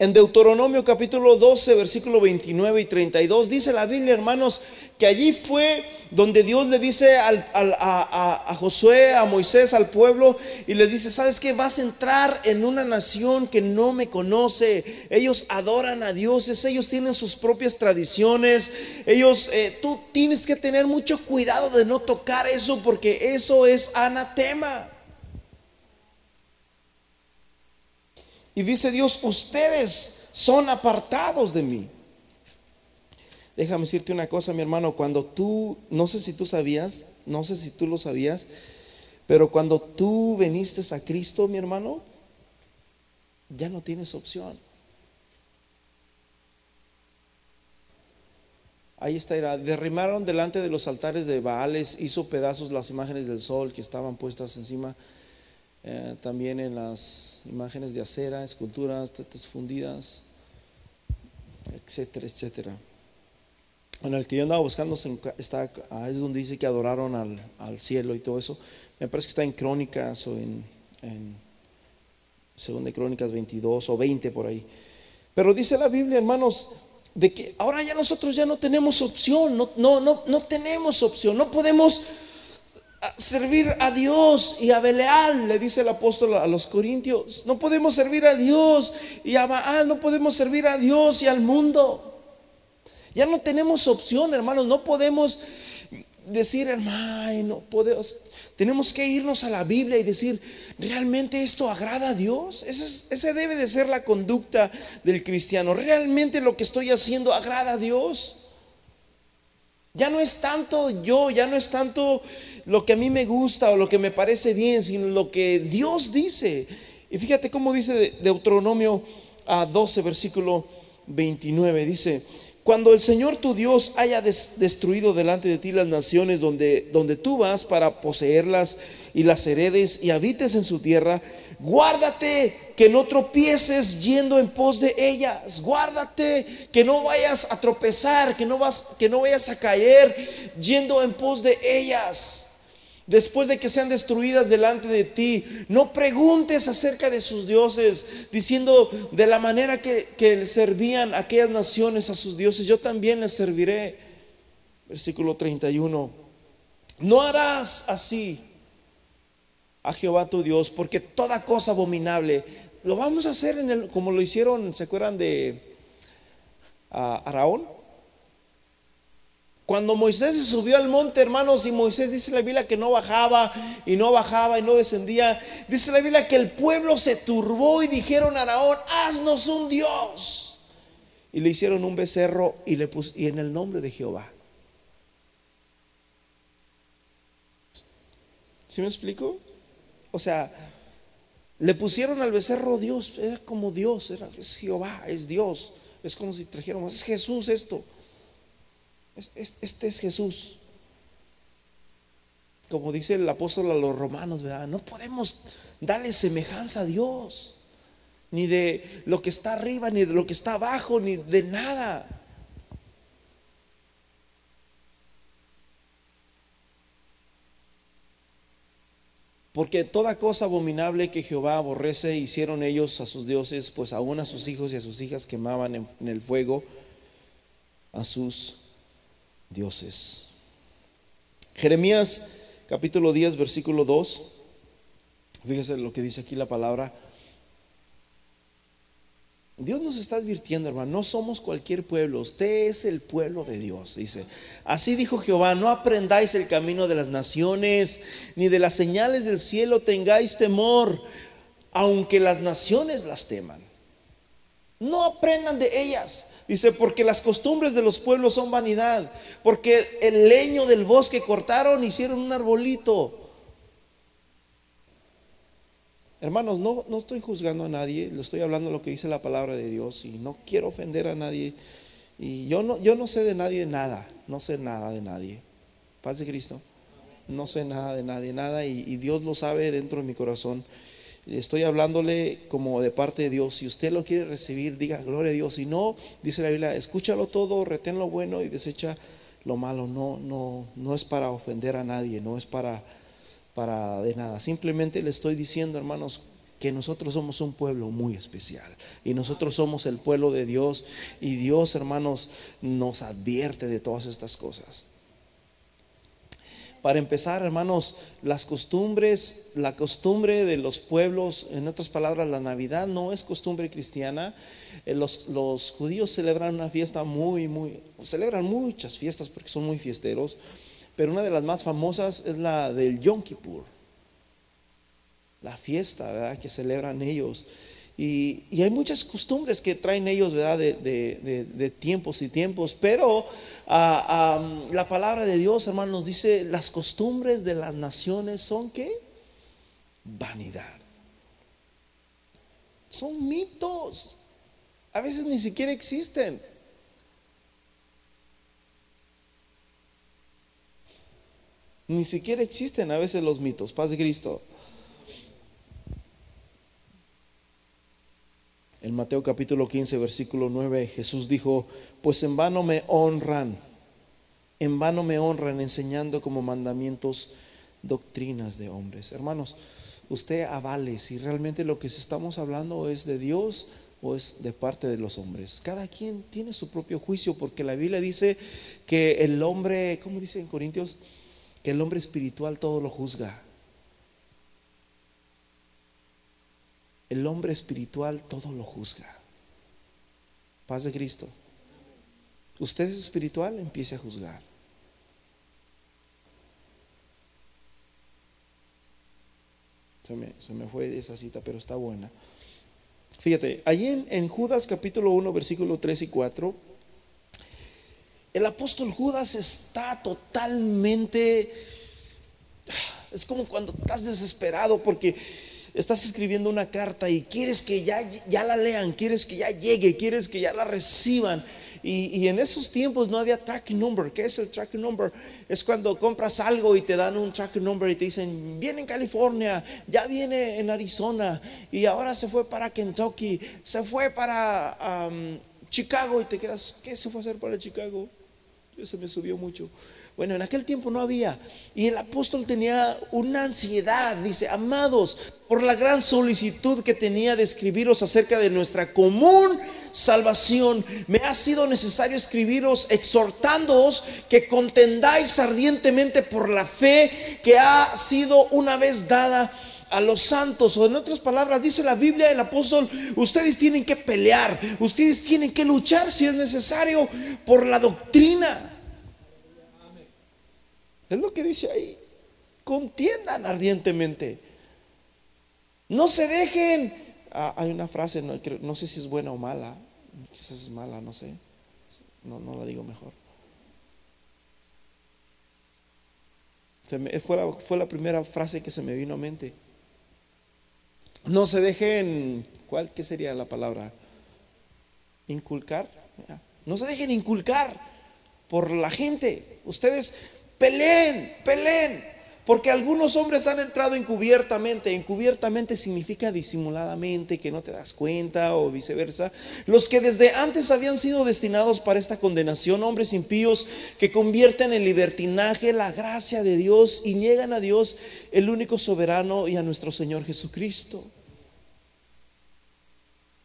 En Deuteronomio capítulo 12, versículo 29 y 32, dice la Biblia, hermanos, que allí fue donde Dios le dice a, Josué, a Moisés, al pueblo, y les dice, ¿sabes qué? Vas a entrar en una nación que no me conoce. Ellos adoran a dioses, ellos tienen sus propias tradiciones, ellos, eh, tú tienes que tener mucho cuidado de no tocar eso porque eso es anatema. Y dice Dios, ustedes son apartados de mí. Déjame decirte una cosa, mi hermano, cuando tú, no sé si tú sabías, no sé si tú lo sabías, pero cuando tú viniste a Cristo, mi hermano, ya no tienes opción. Ahí está, derrimaron delante de los altares de Baales, hizo pedazos las imágenes del sol que estaban puestas encima eh, también en las imágenes de acera, esculturas, tetas fundidas, etcétera, etcétera. En el que yo andaba buscando está, ah, es donde dice que adoraron al, cielo y todo eso. Me parece que está en Crónicas o en, en Segunda Crónicas 22 o 20 por ahí. Pero dice la Biblia, hermanos, de que ahora ya nosotros ya no tenemos opción, no, no, no, no tenemos opción, no podemos servir a Dios y a Beleal, le dice el apóstol a los corintios. No podemos servir a Dios y a Baal, no podemos servir a Dios y al mundo. Ya no tenemos opción, hermanos, no podemos decir, hermano, no podemos. Tenemos que irnos a la Biblia y decir, ¿realmente esto agrada a Dios? Esa, debe de ser la conducta del cristiano. ¿Realmente lo que estoy haciendo agrada a Dios? Ya no es tanto yo, ya no es tanto lo que a mí me gusta o lo que me parece bien, sino lo que Dios dice. Y fíjate cómo dice Deuteronomio a 12, versículo 29, dice, cuando el Señor tu Dios haya destruido delante de ti las naciones donde, donde tú vas para poseerlas y las heredes y habites en su tierra, guárdate que no tropieces yendo en pos de ellas, guárdate que no vayas a tropezar, que no, vas, que no vayas a caer yendo en pos de ellas. Después de que sean destruidas delante de ti. No preguntes acerca de sus dioses, diciendo de la manera que, que servían aquellas naciones a sus dioses, yo también les serviré. Versículo 31. No harás así a Jehová tu Dios, porque toda cosa abominable lo vamos a hacer en el, como lo hicieron, ¿se acuerdan de Araón? Cuando Moisés se subió al monte, hermanos, y Moisés dice la Biblia que no bajaba y no bajaba y no descendía, dice la Biblia que el pueblo se turbó y dijeron a Araón, haznos un Dios. Y le hicieron un becerro y le pus, y en el nombre de Jehová. ¿Sí me explico? O sea, le pusieron al becerro Dios, era como Dios, era, es Jehová, es Dios. Es como si trajéramos, es Jesús esto. Este es Jesús. Como dice el apóstol a los romanos, ¿verdad? No podemos darle semejanza a Dios, ni de lo que está arriba, ni de lo que está abajo, ni de nada. Porque toda cosa abominable que Jehová aborrece hicieron ellos a sus dioses, pues aún a sus hijos y a sus hijas quemaban en, el fuego a sus dioses. Jeremías capítulo 10, versículo 2. Fíjese lo que dice aquí la palabra. Dios nos está advirtiendo, hermano, no somos cualquier pueblo, usted es el pueblo de Dios, dice. Así dijo Jehová, no aprendáis el camino de las naciones, ni de las señales del cielo tengáis temor, aunque las naciones las teman. No aprendan de ellas. Dice, porque las costumbres de los pueblos son vanidad, porque el leño del bosque cortaron, hicieron un arbolito. Hermanos, no, no estoy juzgando a nadie, le estoy hablando lo que dice la palabra de Dios y no quiero ofender a nadie. Y yo no, yo no sé de nadie nada, no sé nada de nadie. Paz de Cristo. No sé nada de nadie, nada, y Dios lo sabe dentro de mi corazón. Estoy hablándole como de parte de Dios. Si usted lo quiere recibir, diga gloria a Dios. Si no, dice la Biblia, escúchalo todo, retén lo bueno y desecha lo malo. No, no, no es para ofender a nadie, no es para, para de nada. Simplemente le estoy diciendo, hermanos, que nosotros somos un pueblo muy especial y nosotros somos el pueblo de Dios y Dios, hermanos, nos advierte de todas estas cosas. Para empezar, hermanos, las costumbres, la costumbre de los pueblos, en otras palabras, la Navidad no es costumbre cristiana. Eh, los, los judíos celebran una fiesta muy, muy, celebran muchas fiestas porque son muy fiesteros, pero una de las más famosas es la del Yom Kippur, la fiesta que celebran ellos. Y, hay muchas costumbres que traen ellos, ¿verdad? De, tiempos y tiempos. Pero ah, la palabra de Dios, hermano, nos dice, las costumbres de las naciones son qué? Vanidad. Son mitos. A veces ni siquiera existen. Ni siquiera existen a veces los mitos. Paz de Cristo. En Mateo capítulo 15, versículo 9, Jesús dijo, pues en vano me honran, en vano me honran enseñando como mandamientos doctrinas de hombres. Hermanos, usted avale si realmente lo que estamos hablando es de Dios o es de parte de los hombres. Cada quien tiene su propio juicio porque la Biblia dice que el hombre, ¿cómo dice en Corintios? Que el hombre espiritual todo lo juzga. El hombre espiritual todo lo juzga. Paz de Cristo. Usted es espiritual, empiece a juzgar. Se me, se me, fue esa cita, pero está buena. Fíjate, allí en, en Judas capítulo 1, versículo 3 y 4, el apóstol Judas está totalmente... Es como cuando estás desesperado porque estás escribiendo una carta y quieres que ya, ya la lean, quieres que ya llegue, quieres que ya la reciban. Y, en esos tiempos no había tracking number. ¿Qué es el tracking number? Es cuando compras algo y te dan un tracking number y te dicen, viene en California, ya viene en Arizona y ahora se fue para Kentucky, se fue para um, Chicago y te quedas, ¿qué se fue a hacer para Chicago? Eso me subió mucho. Bueno, en aquel tiempo no había. Y el apóstol tenía una ansiedad, dice, amados, por la gran solicitud que tenía de escribiros acerca de nuestra común salvación, me ha sido necesario escribiros exhortándoos que contendáis ardientemente por la fe que ha sido una vez dada a los santos. O en otras palabras, dice la Biblia, el apóstol, ustedes tienen que pelear, ustedes tienen que luchar si es necesario por la doctrina. Es lo que dice ahí. Contiendan ardientemente. No se dejen. Ah, hay una frase, no, sé si es buena o mala. Quizás es mala, no sé. No, no la digo mejor. fue, la, fue la primera frase que se me vino a mente. No se dejen, ¿cuál qué sería la palabra? Inculcar. No se dejen inculcar por la gente. Ustedes peleen, peleen. Porque algunos hombres han entrado encubiertamente. Encubiertamente significa disimuladamente, que no te das cuenta o viceversa. Los que desde antes habían sido destinados para esta condenación, hombres impíos que convierten en libertinaje la gracia de Dios y niegan a Dios, el único soberano, y a nuestro Señor Jesucristo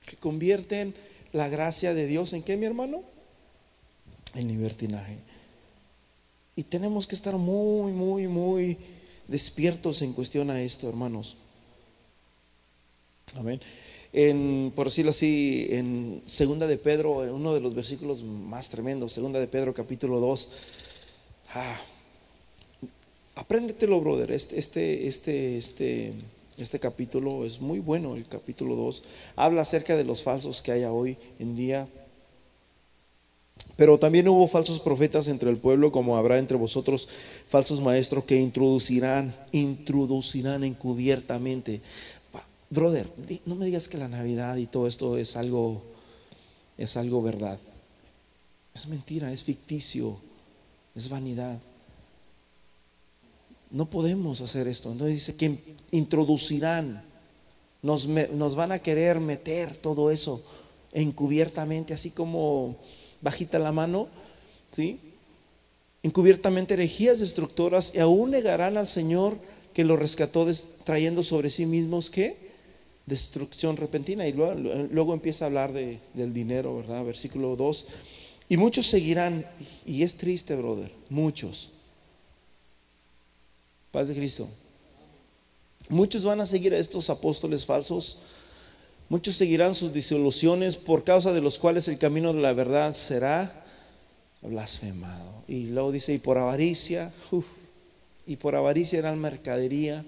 que convierten la gracia de Dios en qué, mi hermano? En libertinaje. Y tenemos que estar muy, muy, muy despiertos en cuestión a esto, hermanos. Amén. En, por decirlo así, en Segunda de Pedro, en uno de los versículos más tremendos, Segunda de Pedro capítulo 2. Ah, apréndetelo, brother. Este, este, este, este este capítulo es muy bueno, el capítulo 2. Habla acerca de los falsos que hay hoy en día. Pero también hubo falsos profetas entre el pueblo, como habrá entre vosotros falsos maestros que introducirán, introducirán encubiertamente. Brother, no me digas que la Navidad y todo esto es algo, es algo verdad. Es mentira, es ficticio, es vanidad. No podemos hacer esto. Entonces dice que introducirán, nos, nos van a querer meter todo eso encubiertamente, así como bajita la mano, ¿sí? Encubiertamente herejías destructoras y aún negarán al Señor que lo rescató trayendo sobre sí mismos qué? Destrucción repentina. Y luego, luego empieza a hablar de, del dinero, ¿verdad? Versículo 2. Y muchos seguirán, y es triste, brother, muchos Paz de Cristo. Muchos van a seguir a estos apóstoles falsos. Muchos seguirán sus disoluciones por causa de los cuales el camino de la verdad será blasfemado. Y luego dice, y por avaricia, y por avaricia era mercadería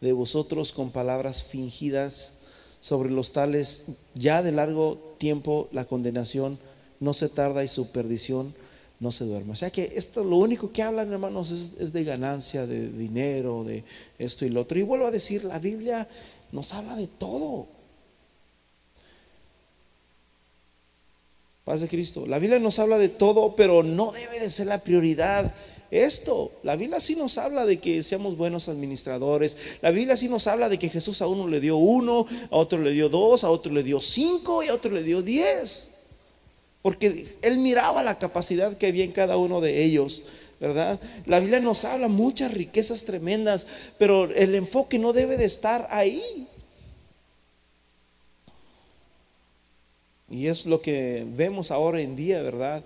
de vosotros con palabras fingidas sobre los tales, ya de largo tiempo la condenación no se tarda y su perdición no se duerme. O sea que esto lo único que hablan, hermanos, es, de ganancia, de dinero, de esto y lo otro. Y vuelvo a decir, la Biblia nos habla de todo. Paz de Cristo. La Biblia nos habla de todo, pero no debe de ser la prioridad esto. La Biblia sí nos habla de que seamos buenos administradores. La Biblia sí nos habla de que Jesús a uno le dio uno, a otro le dio dos, a otro le dio cinco y a otro le dio diez. Porque él miraba la capacidad que había en cada uno de ellos, ¿verdad? La Biblia nos habla muchas riquezas tremendas, pero el enfoque no debe de estar ahí. Y es lo que vemos ahora en día, ¿verdad?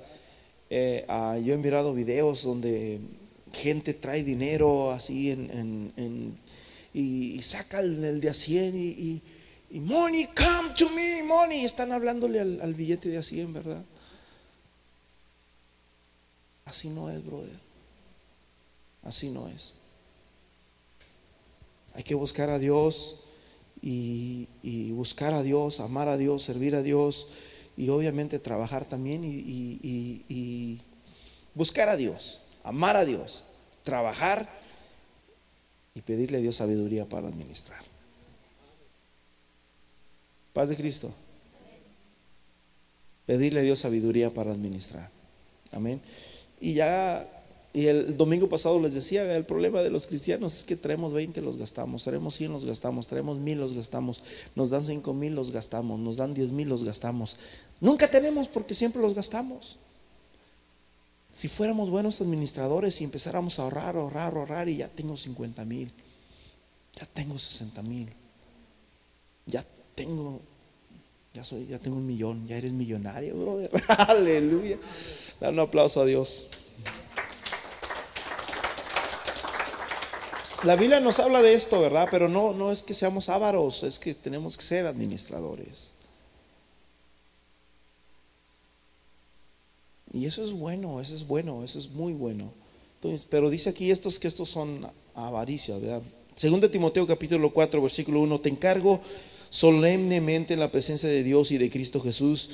Eh, ah, yo he mirado videos donde gente trae dinero así en, y, saca el, de a 100 y money, come to me, money. Están hablándole al, billete de a 100, ¿verdad? Así no es, brother. Así no es. Hay que buscar a Dios y, buscar a Dios, amar a Dios, servir a Dios y obviamente trabajar también y buscar a Dios, amar a Dios, trabajar y pedirle a Dios sabiduría para administrar. Paz de Cristo. Pedirle a Dios sabiduría para administrar. Amén. Y ya, y el domingo pasado les decía, el problema de los cristianos es que traemos 20, los gastamos, traemos 100, los gastamos, traemos 1000, los gastamos, nos dan 5 mil, los gastamos, nos dan 10 mil, los gastamos. Nunca tenemos porque siempre los gastamos. Si fuéramos buenos administradores y empezáramos a ahorrar, ahorrar, ahorrar y ya tengo 50 mil, ya tengo 60 mil, ya tengo, ya soy, ya tengo un millón, ya eres millonario, brother. Aleluya. Da un aplauso a Dios. La Biblia nos habla de esto, ¿verdad? Pero no, no es que seamos ávaros, es que tenemos que ser administradores. Y eso es bueno, eso es bueno, eso es muy bueno. Pero dice aquí estos que estos son avaricia, ¿verdad? Segundo Timoteo capítulo 4, versículo 1, te encargo solemnemente en la presencia de Dios y de Cristo Jesús,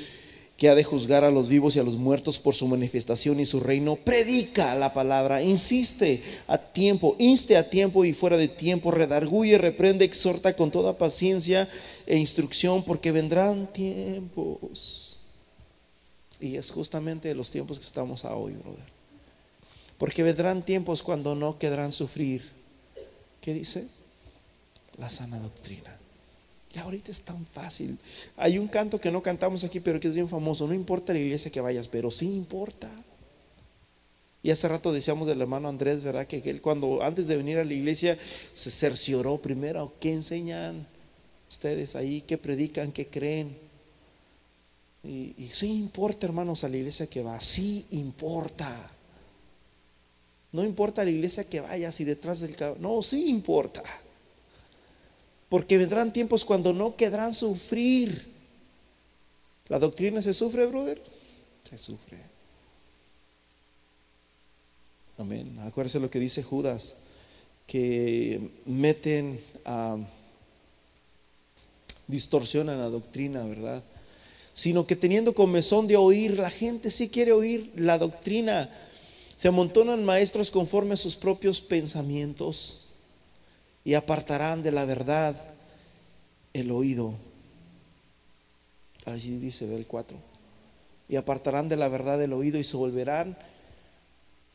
que ha de juzgar a los vivos y a los muertos por su manifestación y su reino, predica la palabra, insiste a tiempo, inste a tiempo y fuera de tiempo, redarguye, reprende, exhorta con toda paciencia e instrucción, porque vendrán tiempos. Y es justamente los tiempos que estamos a hoy, brother. Porque vendrán tiempos cuando no quedarán sufrir. ¿Qué dice? La sana doctrina. Y ahorita es tan fácil. Hay un canto que no cantamos aquí, pero que es bien famoso. No importa la iglesia que vayas, pero sí importa. Y hace rato decíamos del hermano Andrés, ¿verdad? Que él cuando antes de venir a la iglesia se cercioró primero qué enseñan ustedes ahí, qué predican, qué creen. Y, y sí importa, hermanos, a la iglesia que va, sí importa. No importa la iglesia que vayas y detrás del no, sí importa. Porque vendrán tiempos cuando no quedarán sufrir. ¿La doctrina se sufre, brother? Se sufre. Amén. Acuérdese lo que dice Judas, que meten a distorsionan la doctrina, ¿verdad? Sino que teniendo comezón de oír, la gente sí quiere oír la doctrina. Se amontonan maestros conforme a sus propios pensamientos y apartarán de la verdad el oído. Allí dice el 4. Y apartarán de la verdad el oído y se volverán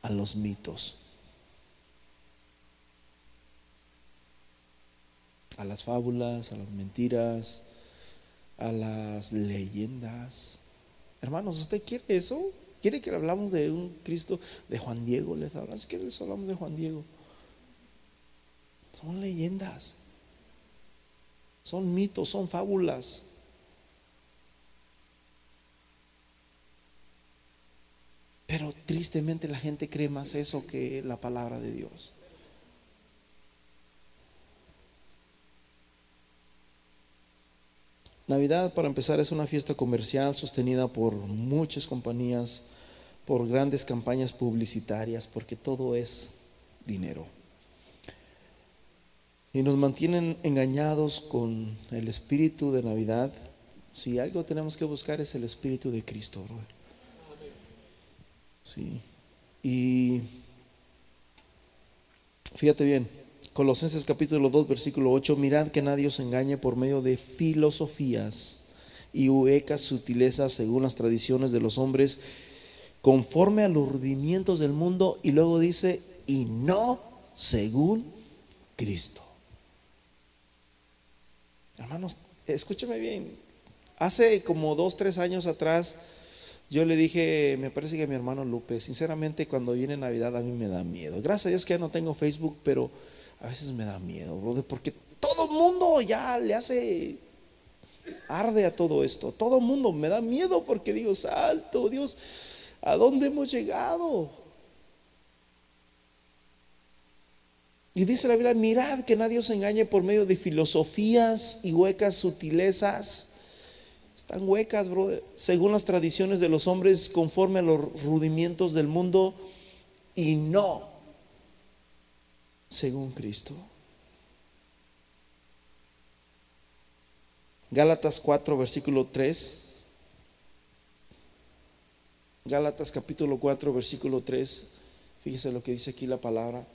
a los mitos. A las fábulas, a las mentiras, a las leyendas. Hermanos, ¿usted quiere eso? ¿Quiere que le hablamos de un Cristo, de Juan Diego? ¿Les hablamos? ¿Quiere que les hablamos de Juan Diego? Son leyendas. Son mitos, son fábulas. Pero tristemente la gente cree más eso que la palabra de Dios. Navidad, para empezar, es una fiesta comercial sostenida por muchas compañías, por grandes campañas publicitarias, porque todo es dinero y nos mantienen engañados con el espíritu de Navidad. Si algo tenemos que buscar es el espíritu de Cristo, Sí. Y fíjate bien, Colosenses capítulo 2, versículo 8, mirad que nadie os engañe por medio de filosofías y huecas sutilezas según las tradiciones de los hombres, conforme a los rudimientos del mundo, y luego dice, y no según Cristo. Hermanos, escúcheme bien. Hace como dos, tres años atrás, yo le dije, me parece que a mi hermano Lupe, sinceramente cuando viene Navidad a mí me da miedo. Gracias a Dios que ya no tengo Facebook, pero a veces me da miedo, brother, porque todo el mundo ya le hace arde a todo esto. Todo el mundo me da miedo porque digo, salto, Dios, ¿a dónde hemos llegado? Y dice la Biblia, mirad que nadie os engañe por medio de filosofías y huecas sutilezas. Están huecas, brother, según las tradiciones de los hombres, conforme a los rudimientos del mundo, y no según Cristo. Gálatas 4, versículo 3. Gálatas capítulo 4, versículo 3. Fíjese lo que dice aquí la palabra.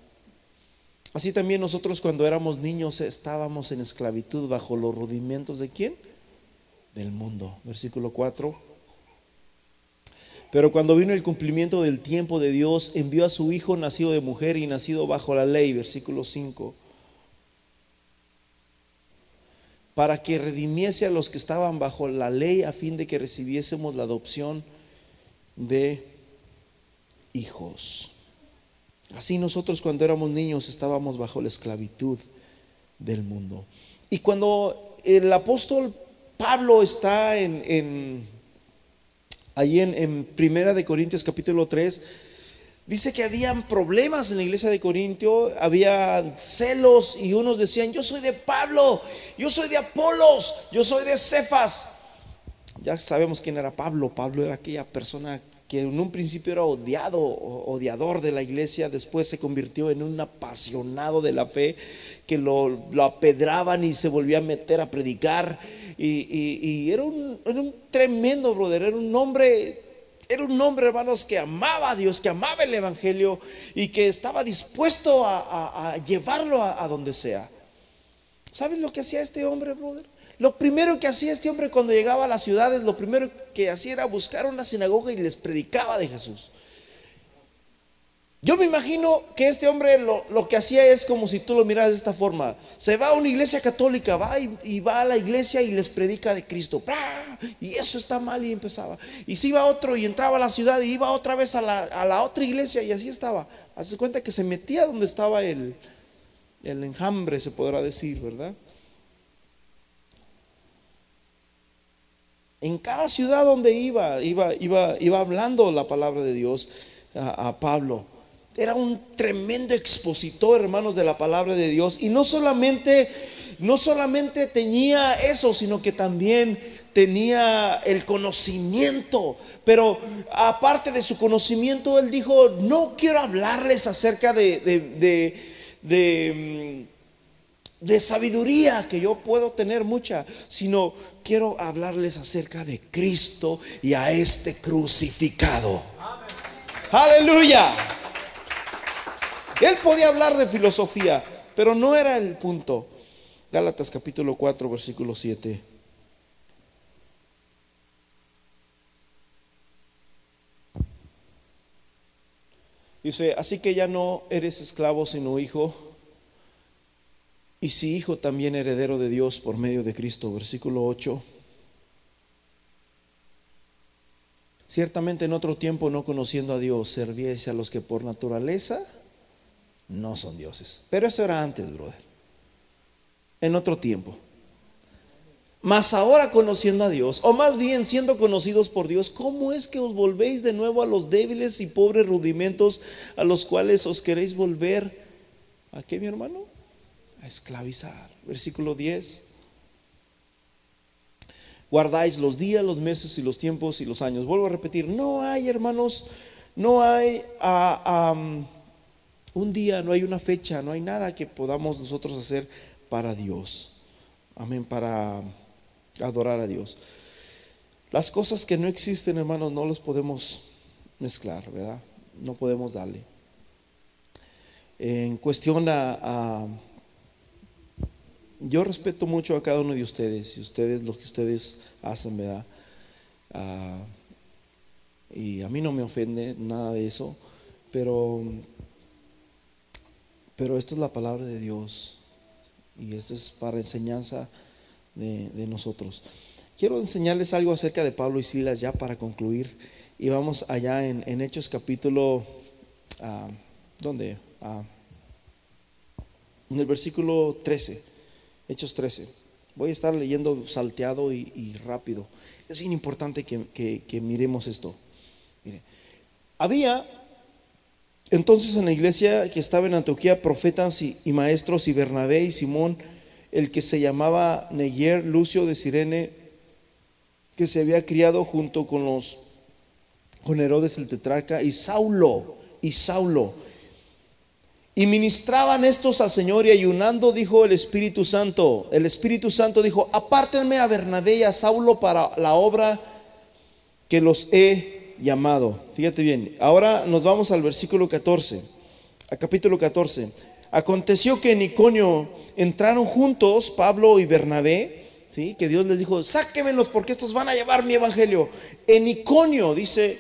Así también nosotros cuando éramos niños estábamos en esclavitud bajo los rudimentos de quién? Del mundo. Versículo 4. Pero cuando vino el cumplimiento del tiempo de Dios, envió a su Hijo nacido de mujer y nacido bajo la ley. Versículo 5. Para que redimiese a los que estaban bajo la ley a fin de que recibiésemos la adopción de hijos. Así nosotros cuando éramos niños estábamos bajo la esclavitud del mundo. Y cuando el apóstol Pablo está en, en allí en, en, Primera de Corintios capítulo 3, dice que habían problemas en la iglesia de Corintio, había celos y unos decían, yo soy de Pablo, yo soy de Apolos, yo soy de Cefas. Ya sabemos quién era Pablo. Pablo era aquella persona que en un principio era odiado, odiador de la iglesia, después se convirtió en un apasionado de la fe, que lo, apedraban y se volvía a meter a predicar. Y, era, un, tremendo brother, era un hombre, era un hombre, hermanos, que amaba a Dios, que amaba el Evangelio y que estaba dispuesto a, llevarlo a, a donde sea. ¿Sabes lo que hacía este hombre, brother? Lo primero que hacía este hombre cuando llegaba a las ciudades, lo primero que hacía era buscar una sinagoga y les predicaba de Jesús. Yo me imagino que este hombre lo, que hacía es como si tú lo miras de esta forma. Se va a una iglesia católica, va y, va a la iglesia y les predica de Cristo. Y eso está mal y empezaba. Y si iba otro y entraba a la ciudad y iba otra vez a la, otra iglesia y así estaba. Hace cuenta que se metía donde estaba el, el enjambre, se podrá decir, ¿verdad? En cada ciudad donde iba, iba, iba, iba hablando la palabra de Dios a, Pablo. Era un tremendo expositor, hermanos, de la palabra de Dios. Y no solamente, no solamente tenía eso, sino que también tenía el conocimiento. Pero aparte de su conocimiento, él dijo, no quiero hablarles acerca de, de mm, de sabiduría, que yo puedo tener mucha, sino quiero hablarles acerca de Cristo y a este crucificado. Aleluya. Él podía hablar de filosofía, pero no era el punto. Gálatas capítulo 4, versículo 7. Dice, así que ya no eres esclavo sino hijo y si hijo también heredero de Dios por medio de Cristo. Versículo 8. Ciertamente en otro tiempo no conociendo a Dios, servíais a los que por naturaleza no son dioses. Pero eso era antes, brother. En otro tiempo. Mas ahora conociendo a Dios, o más bien siendo conocidos por Dios, ¿cómo es que os volvéis de nuevo a los débiles y pobres rudimentos a los cuales os queréis volver? ¿A qué, mi hermano? A esclavizar. Versículo 10. Guardáis los días, los meses y los tiempos y los años. Vuelvo a repetir, no hay, hermanos, no hay ah, un día, no hay una fecha, no hay nada que podamos nosotros hacer para Dios. Amén, para adorar a Dios. Las cosas que no existen, hermanos, no los podemos mezclar, ¿verdad? No podemos darle. En cuestión a yo respeto mucho a cada uno de ustedes y ustedes lo que ustedes hacen, ¿verdad? Ah, y a mí no me ofende nada de eso, pero, pero esto es la palabra de Dios y esto es para enseñanza de, nosotros. Quiero enseñarles algo acerca de Pablo y Silas ya para concluir y vamos allá en, Hechos capítulo, uh, ¿dónde? Ah, en el versículo 13. Hechos 13. Voy a estar leyendo salteado y, rápido. Es bien importante que, miremos esto. Mire, había entonces en la iglesia que estaba en Antioquía profetas y, maestros y Bernabé y Simón, el que se llamaba Neyer, Lucio de Sirene, que se había criado junto con los con Herodes el tetrarca y Saulo y Saulo y ministraban estos al Señor y ayunando dijo el Espíritu Santo. El Espíritu Santo dijo, apártenme a Bernabé y a Saulo para la obra que los he llamado. Fíjate bien, ahora nos vamos al versículo 14, al capítulo 14. Aconteció que en Iconio entraron juntos Pablo y Bernabé, ¿sí? que Dios les dijo, sáquenmelos porque estos van a llevar mi evangelio. En Iconio, dice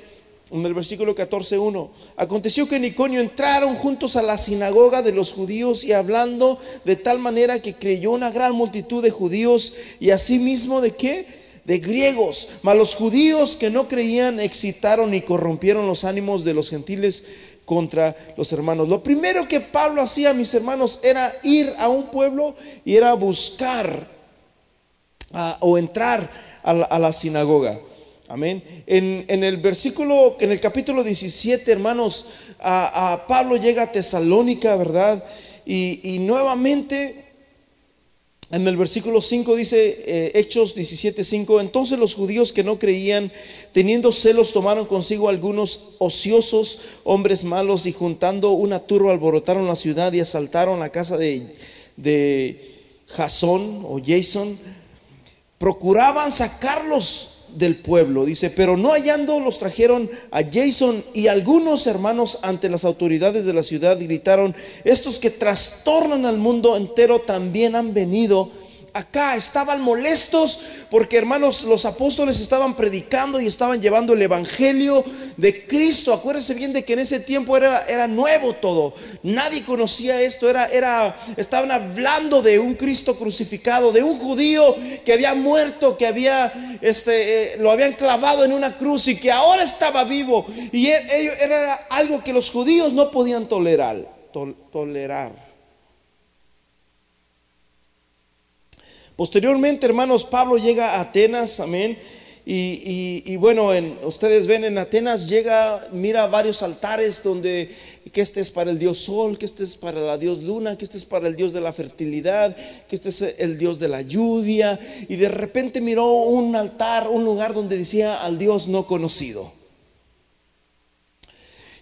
en el versículo 14.1, aconteció que en Iconio entraron juntos a la sinagoga de los judíos y hablando de tal manera que creyó una gran multitud de judíos y asimismo de qué? de griegos. Mas los judíos que no creían excitaron y corrompieron los ánimos de los gentiles contra los hermanos. Lo primero que Pablo hacía, mis hermanos, era ir a un pueblo y era buscar o entrar a la, sinagoga. Amén. En, el versículo, en el capítulo 17, hermanos, a, Pablo llega a Tesalónica, ¿verdad? Y, y nuevamente en el versículo 5 dice eh, Hechos 17:5, entonces los judíos que no creían, teniendo celos, tomaron consigo algunos ociosos hombres malos y juntando una turba alborotaron la ciudad y asaltaron la casa de, de Jasón o Jason. Procuraban sacarlos del pueblo, dice, pero no hallando los trajeron a Jason y algunos hermanos ante las autoridades de la ciudad gritaron, estos que trastornan al mundo entero también han venido acá, estaban molestos porque hermanos, los apóstoles estaban predicando y estaban llevando el evangelio de Cristo. Acuérdense bien de que en ese tiempo era, era nuevo todo. Nadie conocía esto, era, era, estaban hablando de un Cristo crucificado, de un judío que había muerto, que había, este, eh, lo habían clavado en una cruz y que ahora estaba vivo. Y e, era algo que los judíos no podían tolerar. tolerar. Posteriormente, hermanos, Pablo llega a Atenas, amén. Y, bueno, ustedes ven en Atenas, llega, mira varios altares donde que este es para el dios sol, que este es para la dios luna, que este es para el dios de la fertilidad, que este es el dios de la lluvia. Y de repente miró un altar, un lugar donde decía al dios no conocido.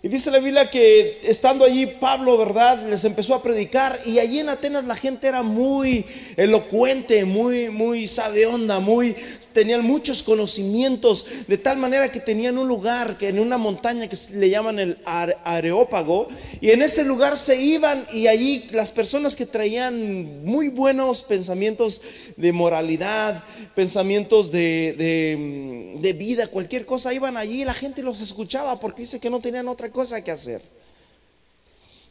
Y dice la Biblia que estando allí Pablo, ¿verdad? Les empezó a predicar y allí en Atenas la gente era muy elocuente, muy, muy sabe onda, muy, tenían muchos conocimientos, de tal manera que tenían un lugar, que en una montaña que le llaman el Areópago, y en ese lugar se iban y allí las personas que traían muy buenos pensamientos de moralidad, pensamientos de, de, de vida, cualquier cosa, iban allí y la gente los escuchaba porque dice que no tenían otra cosa cosa que hacer.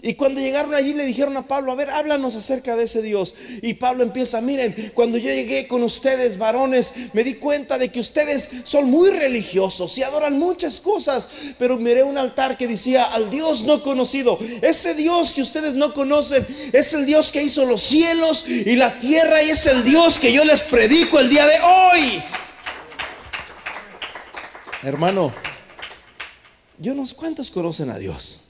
Y cuando llegaron allí le dijeron a Pablo, a ver, háblanos acerca de ese Dios. Y Pablo empieza, miren, cuando yo llegué con ustedes, varones, me di cuenta de que ustedes son muy religiosos y adoran muchas cosas, pero miré un altar que decía al Dios no conocido. Ese Dios que ustedes no conocen es el Dios que hizo los cielos y la tierra y es el Dios que yo les predico el día de hoy. Hermano, yo no sé cuántos conocen a Dios.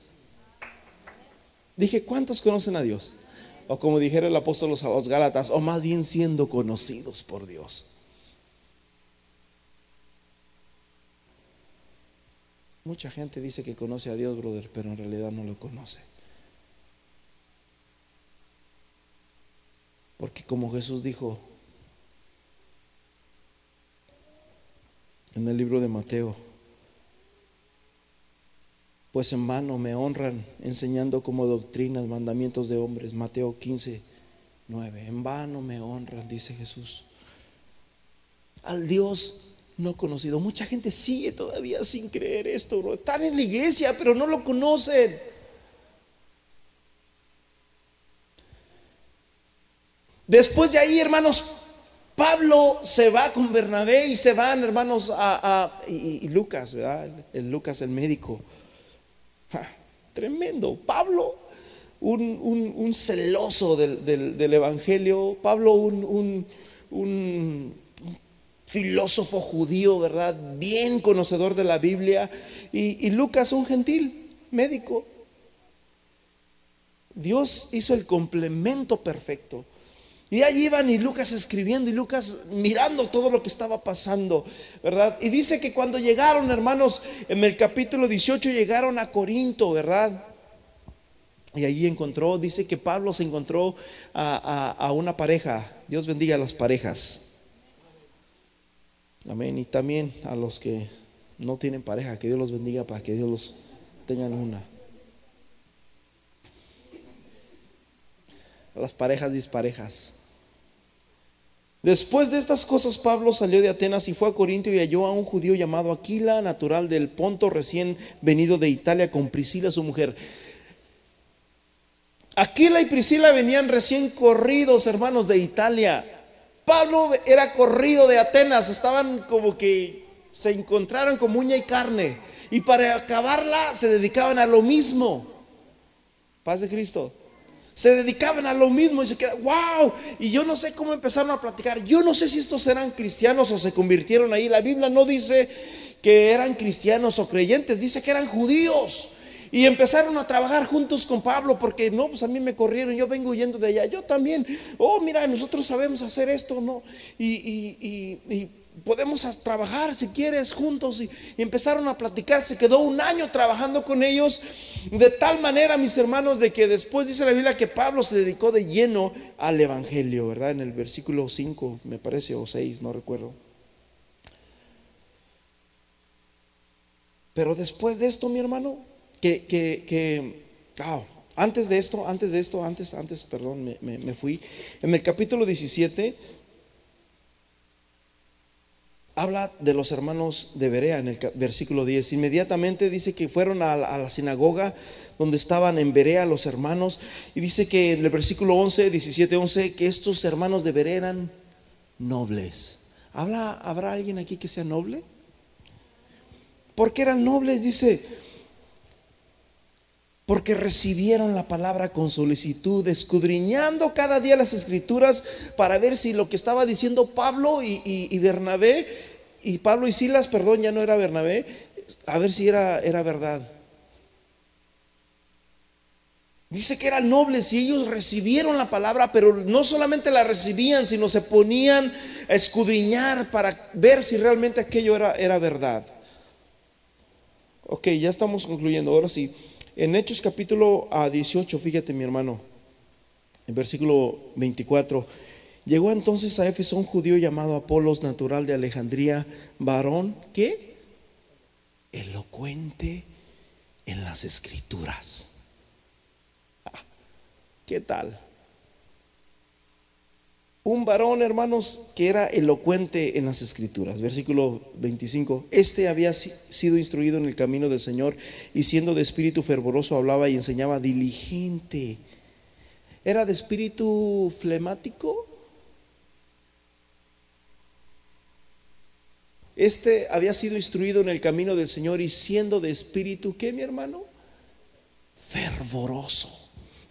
Dije, ¿cuántos conocen a Dios? O como dijera el apóstol a los Gálatas, o más bien siendo conocidos por Dios. Mucha gente dice que conoce a Dios, brother, pero en realidad no lo conoce. Porque como Jesús dijo en el libro de Mateo, pues en vano me honran enseñando como doctrinas mandamientos de hombres. Mateo 15, 9. En vano me honran, dice Jesús. Al Dios no conocido. Mucha gente sigue todavía sin creer esto, Están en la iglesia, pero no lo conocen. Después de ahí, hermanos, Pablo se va con Bernabé y se van, hermanos, a, y, y, Lucas, ¿verdad? El Lucas, el médico tremendo. Pablo, un, celoso del, Evangelio. Pablo, un, filósofo judío, ¿verdad? Bien conocedor de la Biblia. Y, y Lucas, un gentil médico. Dios hizo el complemento perfecto. Y allí iban y Lucas escribiendo y Lucas mirando todo lo que estaba pasando, ¿verdad? Y dice que cuando llegaron, hermanos, en el capítulo 18 llegaron a Corinto, ¿verdad? Y allí encontró, dice que Pablo se encontró a, una pareja. Dios bendiga a las parejas. Amén. Y también a los que no tienen pareja, que Dios los bendiga para que Dios los tengan una. A las parejas disparejas. Después de estas cosas, Pablo salió de Atenas y fue a Corinto y halló a un judío llamado Aquila, natural del Ponto, recién venido de Italia, con Priscila, su mujer. Aquila y Priscila venían recién corridos, hermanos, de Italia. Pablo era corrido de Atenas, estaban como que se encontraron con uña y carne. Y para acabarla se dedicaban a lo mismo. Paz de Cristo. Se dedicaban a lo mismo y se queda, wow. Y yo no sé cómo empezaron a platicar. Yo no sé si estos eran cristianos o se convirtieron ahí. La Biblia no dice que eran cristianos o creyentes, dice que eran judíos. Y empezaron a trabajar juntos con Pablo porque no, pues a mí me corrieron, yo vengo huyendo de allá, yo también, oh, mira, nosotros sabemos hacer esto, ¿no? Y, y, y, podemos trabajar si quieres juntos. Y, empezaron a platicar, se quedó un año trabajando con ellos, de tal manera, mis hermanos, de que después dice la Biblia que Pablo se dedicó de lleno al Evangelio, ¿verdad? En el versículo 5, me parece, o 6, no recuerdo. Pero después de esto, mi hermano, que, que, antes de esto, antes de esto, antes, antes, perdón, me, fui. En el capítulo 17 habla de los hermanos de Berea en el versículo 10. Inmediatamente dice que fueron a la, sinagoga donde estaban en Berea los hermanos y dice que en el versículo 11, 17, 11, que estos hermanos de Berea eran nobles. ¿Habla, ¿Habrá alguien aquí que sea noble? porque eran nobles? Dice, porque recibieron la palabra con solicitud, escudriñando cada día las escrituras para ver si lo que estaba diciendo Pablo y, Bernabé, y Pablo y Silas, perdón, ya no era Bernabé, a ver si era, era verdad. Dice que eran nobles y ellos recibieron la palabra, pero no solamente la recibían, sino se ponían a escudriñar para ver si realmente aquello era, era verdad. Ok, ya estamos concluyendo. Ahora sí. En Hechos capítulo 18, fíjate mi hermano, en versículo 24, llegó entonces a Éfeso un judío llamado Apolos, natural de Alejandría, varón, ¿qué? Elocuente en las escrituras. Ah, ¿Qué tal? Un varón, hermanos, que era elocuente en las escrituras. Versículo 25. Este había sido instruido en el camino del Señor y siendo de espíritu fervoroso hablaba y enseñaba diligente. ¿Era de espíritu flemático? Este había sido instruido en el camino del Señor y siendo de espíritu, ¿qué mi hermano? Fervoroso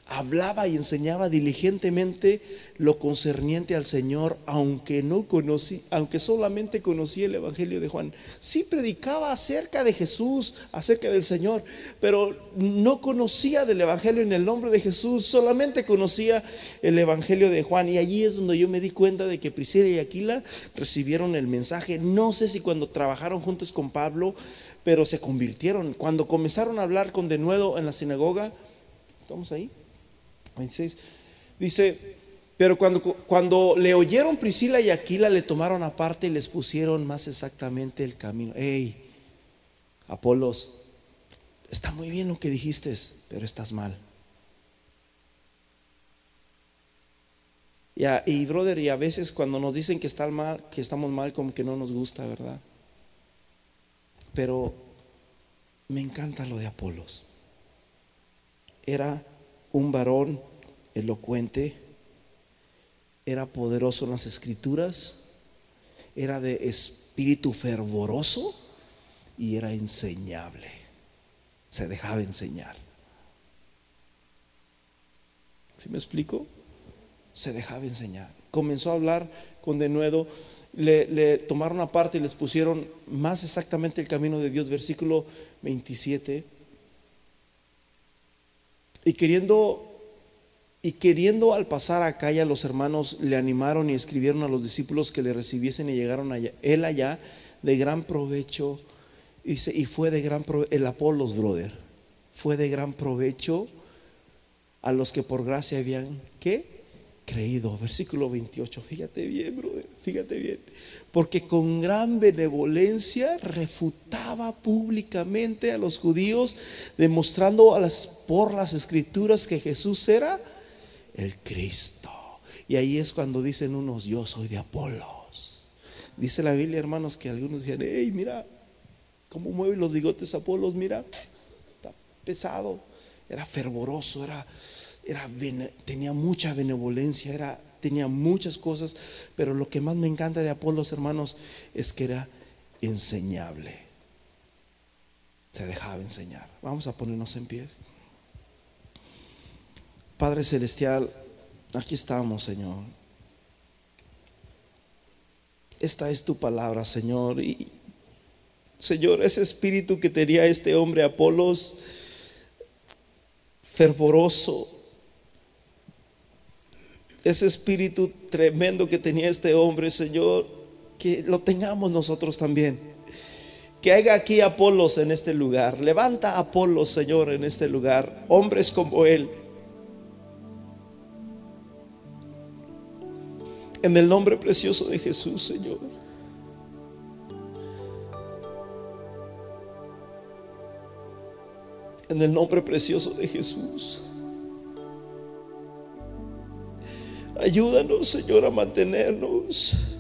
hablaba y enseñaba diligentemente lo concerniente al Señor, aunque no conocí, aunque solamente conocía el evangelio de Juan. Sí predicaba acerca de Jesús, acerca del Señor, pero no conocía del evangelio en el nombre de Jesús, solamente conocía el evangelio de Juan y allí es donde yo me di cuenta de que Priscila y Aquila recibieron el mensaje. No sé si cuando trabajaron juntos con Pablo, pero se convirtieron. Cuando comenzaron a hablar con denuedo en la sinagoga, ¿estamos ahí? 26. Dice, pero cuando, cuando le oyeron Priscila y Aquila, le tomaron aparte y les pusieron más exactamente el camino. Hey, Apolos, está muy bien lo que dijiste, pero estás mal. Y, y brother, y a veces cuando nos dicen que, está mal, que estamos mal, como que no nos gusta, ¿verdad? Pero me encanta lo de Apolos. Era un varón elocuente, era poderoso en las escrituras, era de espíritu fervoroso y era enseñable. Se dejaba enseñar. ¿Sí me explico? Se dejaba enseñar. Comenzó a hablar con denuedo. Le, le tomaron aparte y les pusieron más exactamente el camino de Dios, versículo 27 y queriendo y queriendo al pasar acá ya los hermanos le animaron y escribieron a los discípulos que le recibiesen y llegaron él allá de gran provecho. Dice, y fue de gran provecho, el Apolos, brother, fue de gran provecho a los que por gracia habían, ¿qué? creído. Versículo 28, fíjate bien, brother, fíjate bien. Porque con gran benevolencia refutaba públicamente a los judíos, demostrando a por las escrituras que Jesús era el Cristo. Y ahí es cuando dicen unos, yo soy de Apolos. Dice la Biblia, hermanos, que algunos decían, hey, mira, cómo mueven los bigotes Apolos, mira, está pesado, era fervoroso, era era, tenía mucha benevolencia, era tenía muchas cosas, pero lo que más me encanta de Apolos, hermanos, es que era enseñable. Se dejaba enseñar. Vamos a ponernos en pie. Padre Celestial, aquí estamos, Señor. Esta es tu palabra, Señor. Y, Señor, ese espíritu que tenía este hombre Apolos, fervoroso, ese espíritu tremendo que tenía este hombre, Señor, que lo tengamos nosotros también. Que haya aquí Apolos en este lugar. Levanta Apolos, Señor, en este lugar. Hombres como él. En el nombre precioso de Jesús, Señor. En el nombre precioso de Jesús. Ayúdanos, Señor, a mantenernos.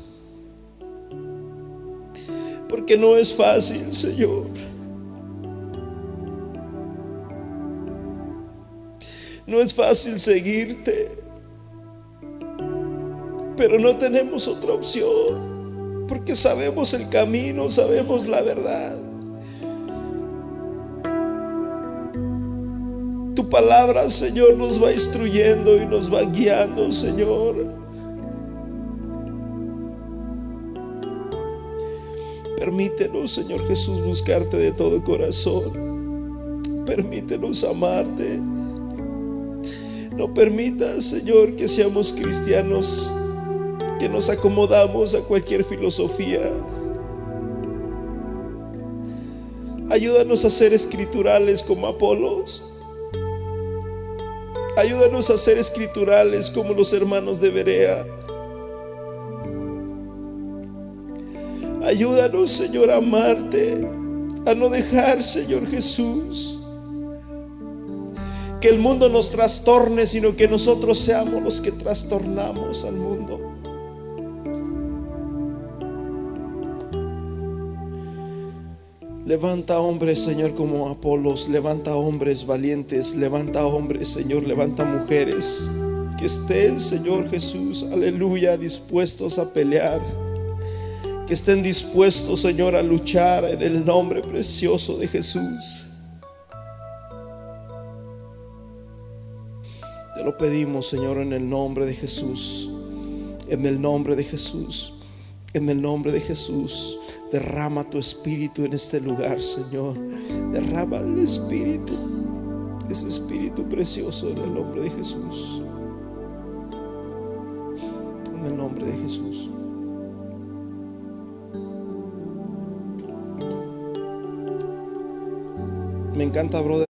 Porque no es fácil, Señor. No es fácil seguirte. Pero no tenemos otra opción. Porque sabemos el camino, sabemos la verdad. Tu palabra, Señor, nos va instruyendo y nos va guiando, Señor. Permítenos, Señor Jesús, buscarte de todo corazón. Permítenos amarte. No permitas, Señor, que seamos cristianos nos acomodamos a cualquier filosofía. Ayúdanos a ser escriturales como Apolos. Ayúdanos a ser escriturales como los hermanos de Berea. Ayúdanos, Señor, a amarte, a no dejar, Señor Jesús, que el mundo nos trastorne, sino que nosotros seamos los que trastornamos al mundo. Levanta hombres, Señor, como Apolos. Levanta hombres valientes. Levanta hombres, Señor. Levanta mujeres. Que estén, Señor Jesús, aleluya, dispuestos a pelear. Que estén dispuestos, Señor, a luchar en el nombre precioso de Jesús. Te lo pedimos, Señor, en el nombre de Jesús. En el nombre de Jesús. En el nombre de Jesús. Derrama tu espíritu en este lugar, Señor. Derrama el espíritu, ese espíritu precioso en el nombre de Jesús. En el nombre de Jesús. Me encanta, brother.